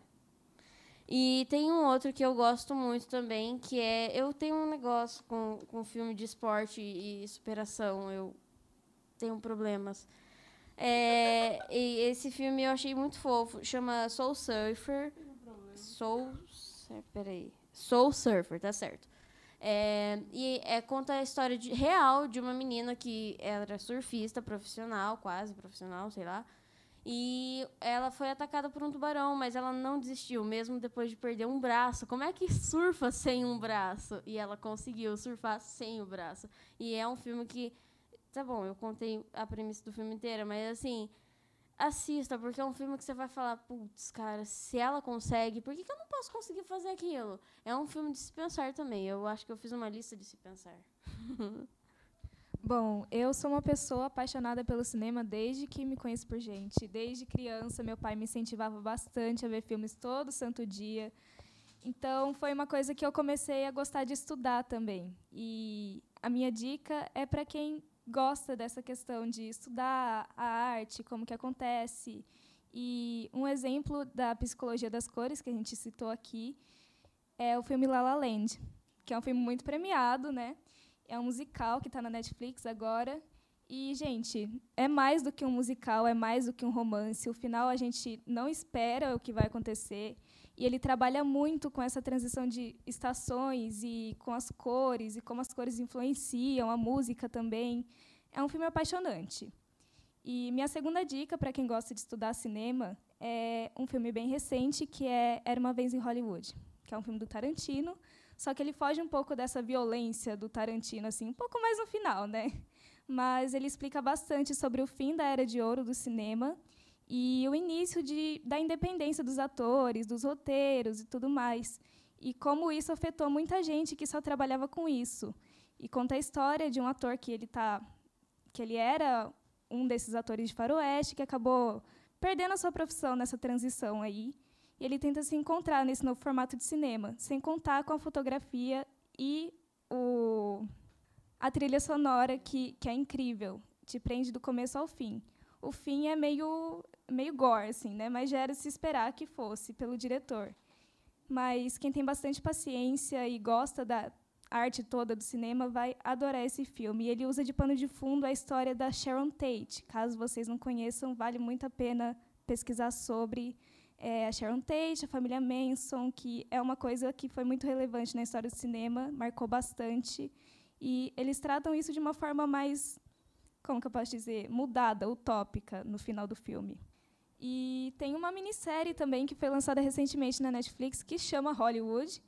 Speaker 7: E tem um outro que eu gosto muito também, que é. Eu tenho um negócio com, com filme de esporte e superação. Eu tenho problemas. É, e esse filme eu achei muito fofo. Chama Soul Surfer. Soul. Peraí. Soul Surfer, tá certo. É, e é, conta a história de- real de uma menina que era surfista profissional, quase profissional, sei lá. E ela foi atacada por um tubarão, mas ela não desistiu, mesmo depois de perder um braço. Como é que surfa sem um braço? E ela conseguiu surfar sem o braço. E é um filme que. Tá bom, eu contei a premissa do filme inteira, mas assim. Assista, porque é um filme que você vai falar, putz, cara, se ela consegue, por que, que eu não posso conseguir fazer aquilo? É um filme de se pensar também. Eu acho que eu fiz uma lista de se pensar.
Speaker 6: Bom, eu sou uma pessoa apaixonada pelo cinema desde que me conheço por gente. Desde criança, meu pai me incentivava bastante a ver filmes todo santo dia. Então, foi uma coisa que eu comecei a gostar de estudar também. E a minha dica é para quem gosta dessa questão de estudar a arte, como que acontece. E um exemplo da psicologia das cores que a gente citou aqui é o filme La La Land, que é um filme muito premiado, né? É um musical que está na Netflix agora. E, gente, é mais do que um musical, é mais do que um romance. O final a gente não espera o que vai acontecer. E ele trabalha muito com essa transição de estações e com as cores e como as cores influenciam a música também. É um filme apaixonante. E minha segunda dica para quem gosta de estudar cinema é um filme bem recente que é Era uma vez em Hollywood, que é um filme do Tarantino, só que ele foge um pouco dessa violência do Tarantino assim, um pouco mais no final, né? Mas ele explica bastante sobre o fim da era de ouro do cinema e o início de, da independência dos atores, dos roteiros e tudo mais. E como isso afetou muita gente que só trabalhava com isso. E conta a história de um ator que ele tá que ele era um desses atores de faroeste que acabou perdendo a sua profissão nessa transição aí. E ele tenta se encontrar nesse novo formato de cinema, sem contar com a fotografia e o, a trilha sonora, que, que é incrível, te prende do começo ao fim. O fim é meio, meio gore, assim, né? mas já era se esperar que fosse pelo diretor. Mas quem tem bastante paciência e gosta da arte toda do cinema vai adorar esse filme. E ele usa de pano de fundo a história da Sharon Tate. Caso vocês não conheçam, vale muito a pena pesquisar sobre é, a Sharon Tate, a família Manson, que é uma coisa que foi muito relevante na história do cinema, marcou bastante. E eles tratam isso de uma forma mais, como que eu posso dizer, mudada, utópica no final do filme. E tem uma minissérie também que foi lançada recentemente na Netflix que chama Hollywood.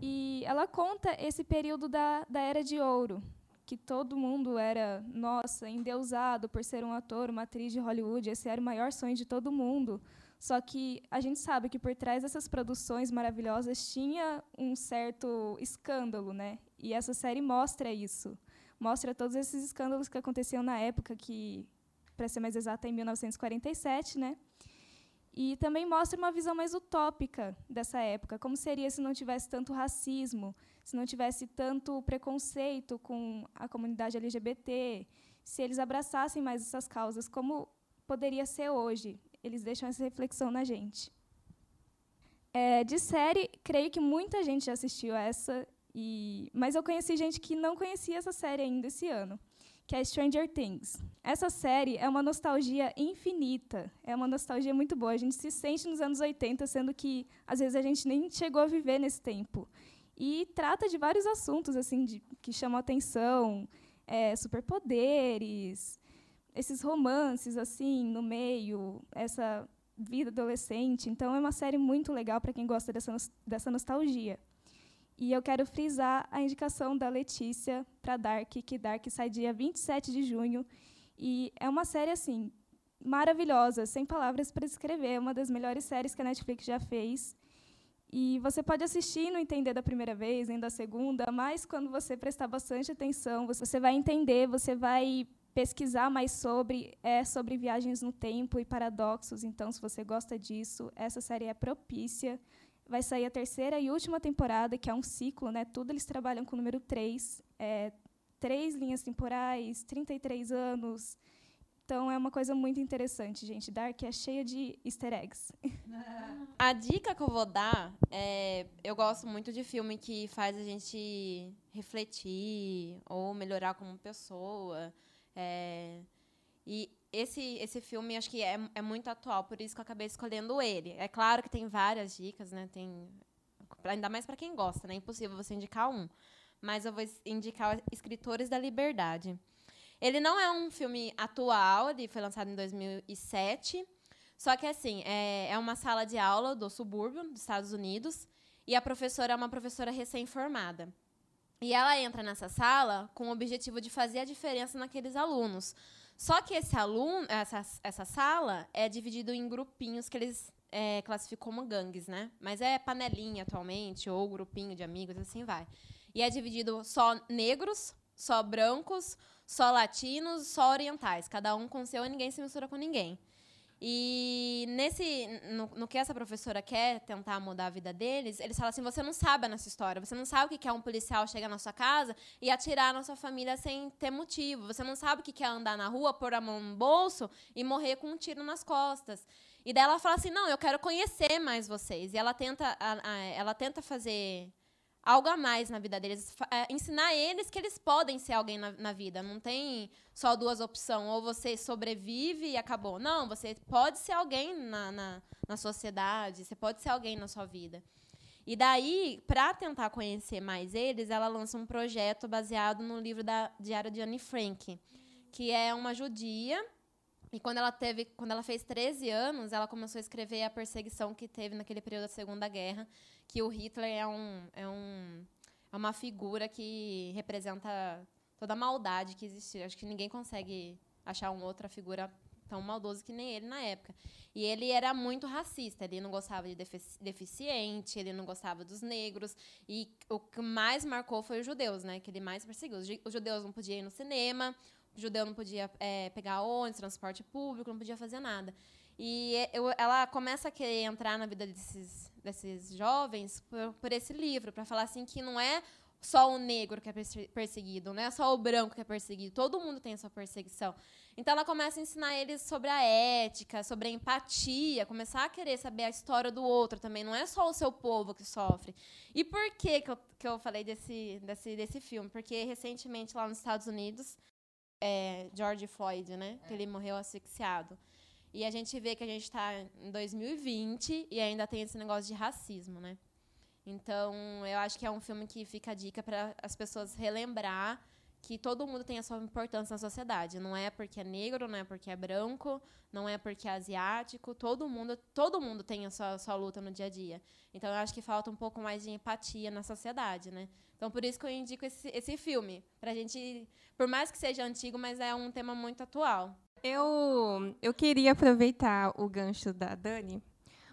Speaker 6: E ela conta esse período da, da Era de Ouro, que todo mundo era, nossa, endeusado por ser um ator, uma atriz de Hollywood. Esse era o maior sonho de todo mundo. Só que a gente sabe que por trás dessas produções maravilhosas tinha um certo escândalo, né? E essa série mostra isso. Mostra todos esses escândalos que aconteciam na época, que, para ser mais exata, em 1947, né? E também mostra uma visão mais utópica dessa época, como seria se não tivesse tanto racismo, se não tivesse tanto preconceito com a comunidade LGBT, se eles abraçassem mais essas causas, como poderia ser hoje. Eles deixam essa reflexão na gente. É, de série, creio que muita gente já assistiu essa, e, mas eu conheci gente que não conhecia essa série ainda esse ano, que é Stranger Things. Essa série é uma nostalgia infinita, é uma nostalgia muito boa. A gente se sente nos anos 80, sendo que às vezes a gente nem chegou a viver nesse tempo. E trata de vários assuntos assim de, que chamam atenção, é, superpoderes, esses romances assim no meio, essa vida adolescente. Então é uma série muito legal para quem gosta dessa, dessa nostalgia. E eu quero frisar a indicação da Letícia para Dark, que Dark sai dia 27 de junho. E é uma série assim maravilhosa, sem palavras para descrever, é uma das melhores séries que a Netflix já fez. E você pode assistir e não entender da primeira vez, nem da segunda, mas quando você prestar bastante atenção, você vai entender, você vai pesquisar mais sobre, é sobre viagens no tempo e paradoxos. Então, se você gosta disso, essa série é propícia. Vai sair a terceira e última temporada, que é um ciclo, né? Tudo eles trabalham com o número 3. É, três linhas temporais, 33 anos. Então, é uma coisa muito interessante, gente. Dark é cheia de easter eggs.
Speaker 8: A dica que eu vou dar é. Eu gosto muito de filme que faz a gente refletir ou melhorar como pessoa. É, e esse, esse filme acho que é, é muito atual, por isso que eu acabei escolhendo ele. É claro que tem várias dicas, né? Tem, ainda mais para quem gosta, né? É impossível você indicar um. Mas eu vou indicar Escritores da Liberdade. Ele não é um filme atual, ele foi lançado em 2007. Só que, assim, é, é uma sala de aula do subúrbio dos Estados Unidos e a professora é uma professora recém-formada. E ela entra nessa sala com o objetivo de fazer a diferença naqueles alunos. Só que esse aluno, essa, essa sala é dividido em grupinhos que eles é, classificam como gangues, né? Mas é panelinha atualmente, ou grupinho de amigos, assim vai. E é dividido só negros, só brancos, só latinos, só orientais. Cada um com seu e ninguém se mistura com ninguém. E nesse, no, no que essa professora quer tentar mudar a vida deles, eles falam assim: você não sabe a nossa história, você não sabe o que é um policial chegar na sua casa e atirar na sua família sem ter motivo, você não sabe o que é andar na rua, pôr a mão no bolso e morrer com um tiro nas costas. E daí ela fala assim: não, eu quero conhecer mais vocês. E ela tenta, ela tenta fazer algo a mais na vida deles, é, ensinar eles que eles podem ser alguém na, na vida. Não tem só duas opções, ou você sobrevive e acabou. Não, você pode ser alguém na, na, na sociedade, você pode ser alguém na sua vida. E daí, para tentar conhecer mais eles, ela lança um projeto baseado no livro da Diário de Anne Frank, que é uma judia e quando ela teve, quando ela fez 13 anos, ela começou a escrever a perseguição que teve naquele período da Segunda Guerra, que o Hitler é um é um é uma figura que representa toda a maldade que existia. Acho que ninguém consegue achar uma outra figura tão maldoso que nem ele na época. E ele era muito racista, ele não gostava de defici- deficiente, ele não gostava dos negros. E o que mais marcou foi os judeus, né? Que ele mais perseguiu. Os ju- Os judeus não podiam ir no cinema, judeu não podia eh, pegar ônibus, transporte público, não podia fazer nada. E eh, eu- ela começa a querer entrar na vida desses, desses jovens por, por esse livro, para falar assim que não é só o negro que é perse- perseguido, não é só o branco que é perseguido, todo mundo tem a sua perseguição. Então ela começa a ensinar eles sobre a ética, sobre a empatia, começar a querer saber a história do outro também, não é só o seu povo que sofre. E por que, que, eu, que eu falei desse, desse, desse filme? Porque recentemente lá nos Estados Unidos, é, George Floyd, né? Que ele morreu asfixiado. E a gente vê que a gente está em 2020 e ainda tem esse negócio de racismo, né? Então, eu acho que é um filme que fica a dica para as pessoas relembrar que todo mundo tem a sua importância na sociedade. Não é porque é negro, não é porque é branco, não é porque é asiático. Todo mundo, todo mundo tem a sua, sua luta no dia a dia. Então, eu acho que falta um pouco mais de empatia na sociedade, né? Então, por isso que eu indico esse, esse filme. Pra gente, por mais que seja antigo, mas é um tema muito atual.
Speaker 2: Eu, eu queria aproveitar o gancho da Dani,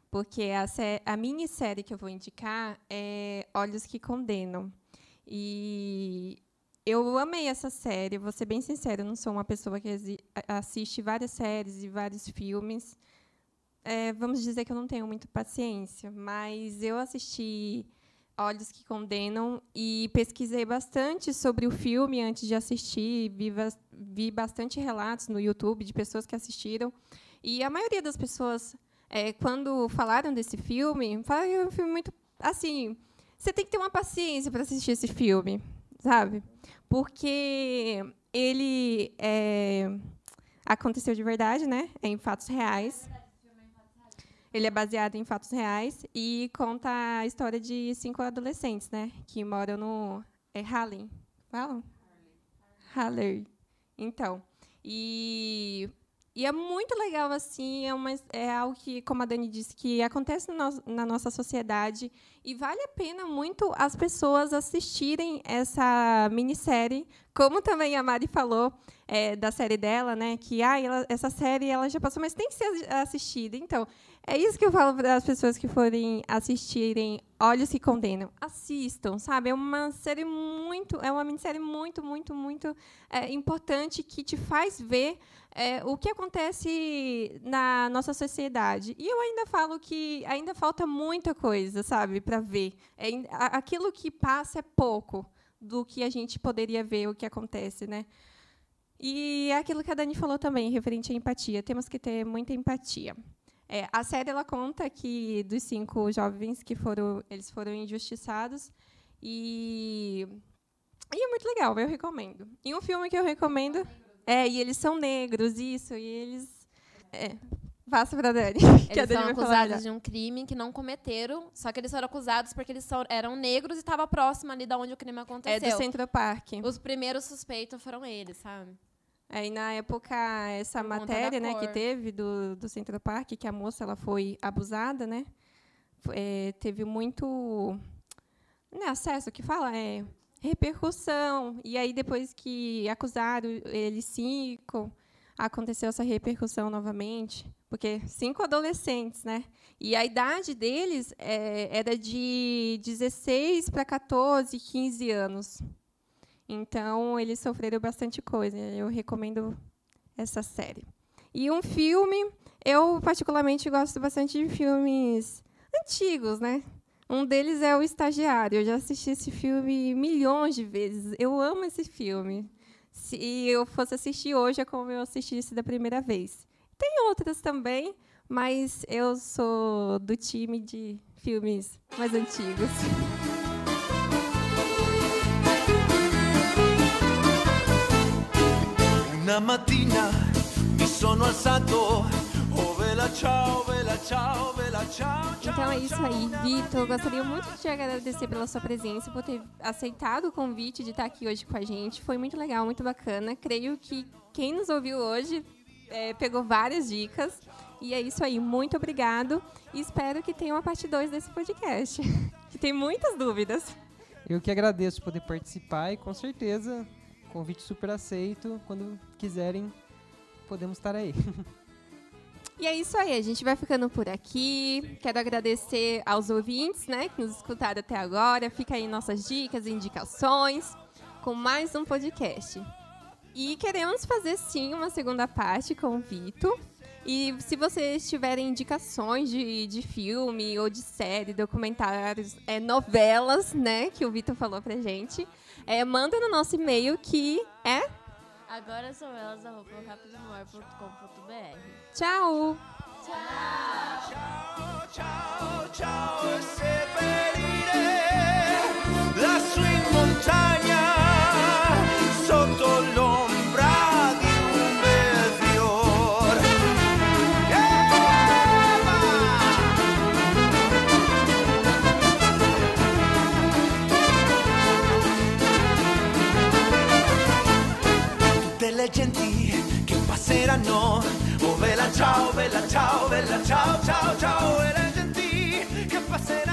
Speaker 2: porque a, a minissérie que eu vou indicar é Olhos que Condenam. E eu amei essa série, vou ser bem sincera, eu não sou uma pessoa que assiste várias séries e vários filmes. É, vamos dizer que eu não tenho muita paciência, mas eu assisti Olhos que Condenam e pesquisei bastante sobre o filme antes de assistir, vi, vi bastante relatos no YouTube de pessoas que assistiram. E a maioria das pessoas, é, quando falaram desse filme, falaram que é um filme muito. Assim, você tem que ter uma paciência para assistir esse filme, sabe? Porque ele é, aconteceu de verdade, né? É em fatos reais. Ele é baseado em fatos reais e conta a história de cinco adolescentes, né? Que moram no é Harlem. Falam? Harlem. Então, e E é muito legal, assim, é, uma, é algo que, como a Dani disse, que acontece no na nossa sociedade. E vale a pena muito as pessoas assistirem essa minissérie. Como também a Mari falou é, da série dela, né? Que ah, ela- essa série ela já passou, mas tem que ser assi- assistida. Então, é isso que eu falo para as pessoas que forem assistirem Olhos que Condenam. Assistam, sabe? É uma série muito, é uma minissérie muito, muito, muito é, importante que te faz ver é, o que acontece na nossa sociedade. E eu ainda falo que ainda falta muita coisa, sabe, para ver. É, aquilo que passa é pouco do que a gente poderia ver o que acontece, né? E é aquilo que a Dani falou também, referente à empatia. Temos que ter muita empatia. É, a série ela conta que dos cinco jovens que foram eles foram injustiçados e e é muito legal, eu recomendo. E um filme que eu recomendo é e eles são negros isso e eles é, passa para Dani. que a
Speaker 8: Eles
Speaker 2: Dani
Speaker 8: são acusados de um crime que não cometeram, só que eles foram acusados porque eles são- eram negros e estava próximo ali da onde o crime
Speaker 2: É
Speaker 8: aconteceu.
Speaker 2: do Central Park.
Speaker 8: Os primeiros suspeitos foram eles, sabe?
Speaker 2: Aí na época essa
Speaker 8: Por
Speaker 2: matéria, né, que
Speaker 8: cor.
Speaker 2: teve do, do Central Park, que a moça ela foi abusada, né? É, teve muito né, acesso, que fala é repercussão. E aí depois que acusaram eles cinco, aconteceu essa repercussão novamente, porque cinco adolescentes, né? E a idade deles é, era de 16 para 14, 15 anos. Então, eles sofreram bastante coisa. Eu recomendo essa série. E um filme, eu particularmente gosto bastante de filmes antigos, né? Um deles é O Estagiário. Eu já assisti esse filme milhões de vezes. Eu amo esse filme. Se eu fosse assistir hoje, é como eu assistisse da primeira vez. Tem outras também, mas eu sou do time de filmes mais antigos.
Speaker 11: Mattina mi sono alzato, oh vela ciao, vela ciao, vela ciao.
Speaker 2: Então é isso aí, Vitor. Eu gostaria muito de te agradecer pela sua presença, por ter aceitado o convite de estar aqui hoje com a gente. Foi muito legal, muito bacana. Creio que quem nos ouviu hoje é, pegou várias dicas. E é isso aí, muito obrigado. E espero que tenha uma parte 2 desse podcast, que tem muitas dúvidas.
Speaker 9: Eu que agradeço poder participar e com certeza, convite super aceito. Quando quiserem, podemos estar aí.
Speaker 2: E é isso aí, a gente vai ficando por aqui. Quero agradecer aos ouvintes, né, que nos escutaram até agora. Fica aí nossas dicas e indicações com mais um podcast. E queremos fazer sim uma segunda parte com o Vitor. E se vocês tiverem indicações de, de filme ou de série, documentários, é, novelas, né, que o Vitor falou pra gente, é, manda no nosso e-mail que é
Speaker 7: Agora são elas, arroba rapidonoar.com.br.
Speaker 2: tchau!
Speaker 11: Ciao, ciao, e seppellire che passeranno, oh bella ciao, bella ciao, bella ciao, ciao, ciao, e le genti che passeranno mi diranno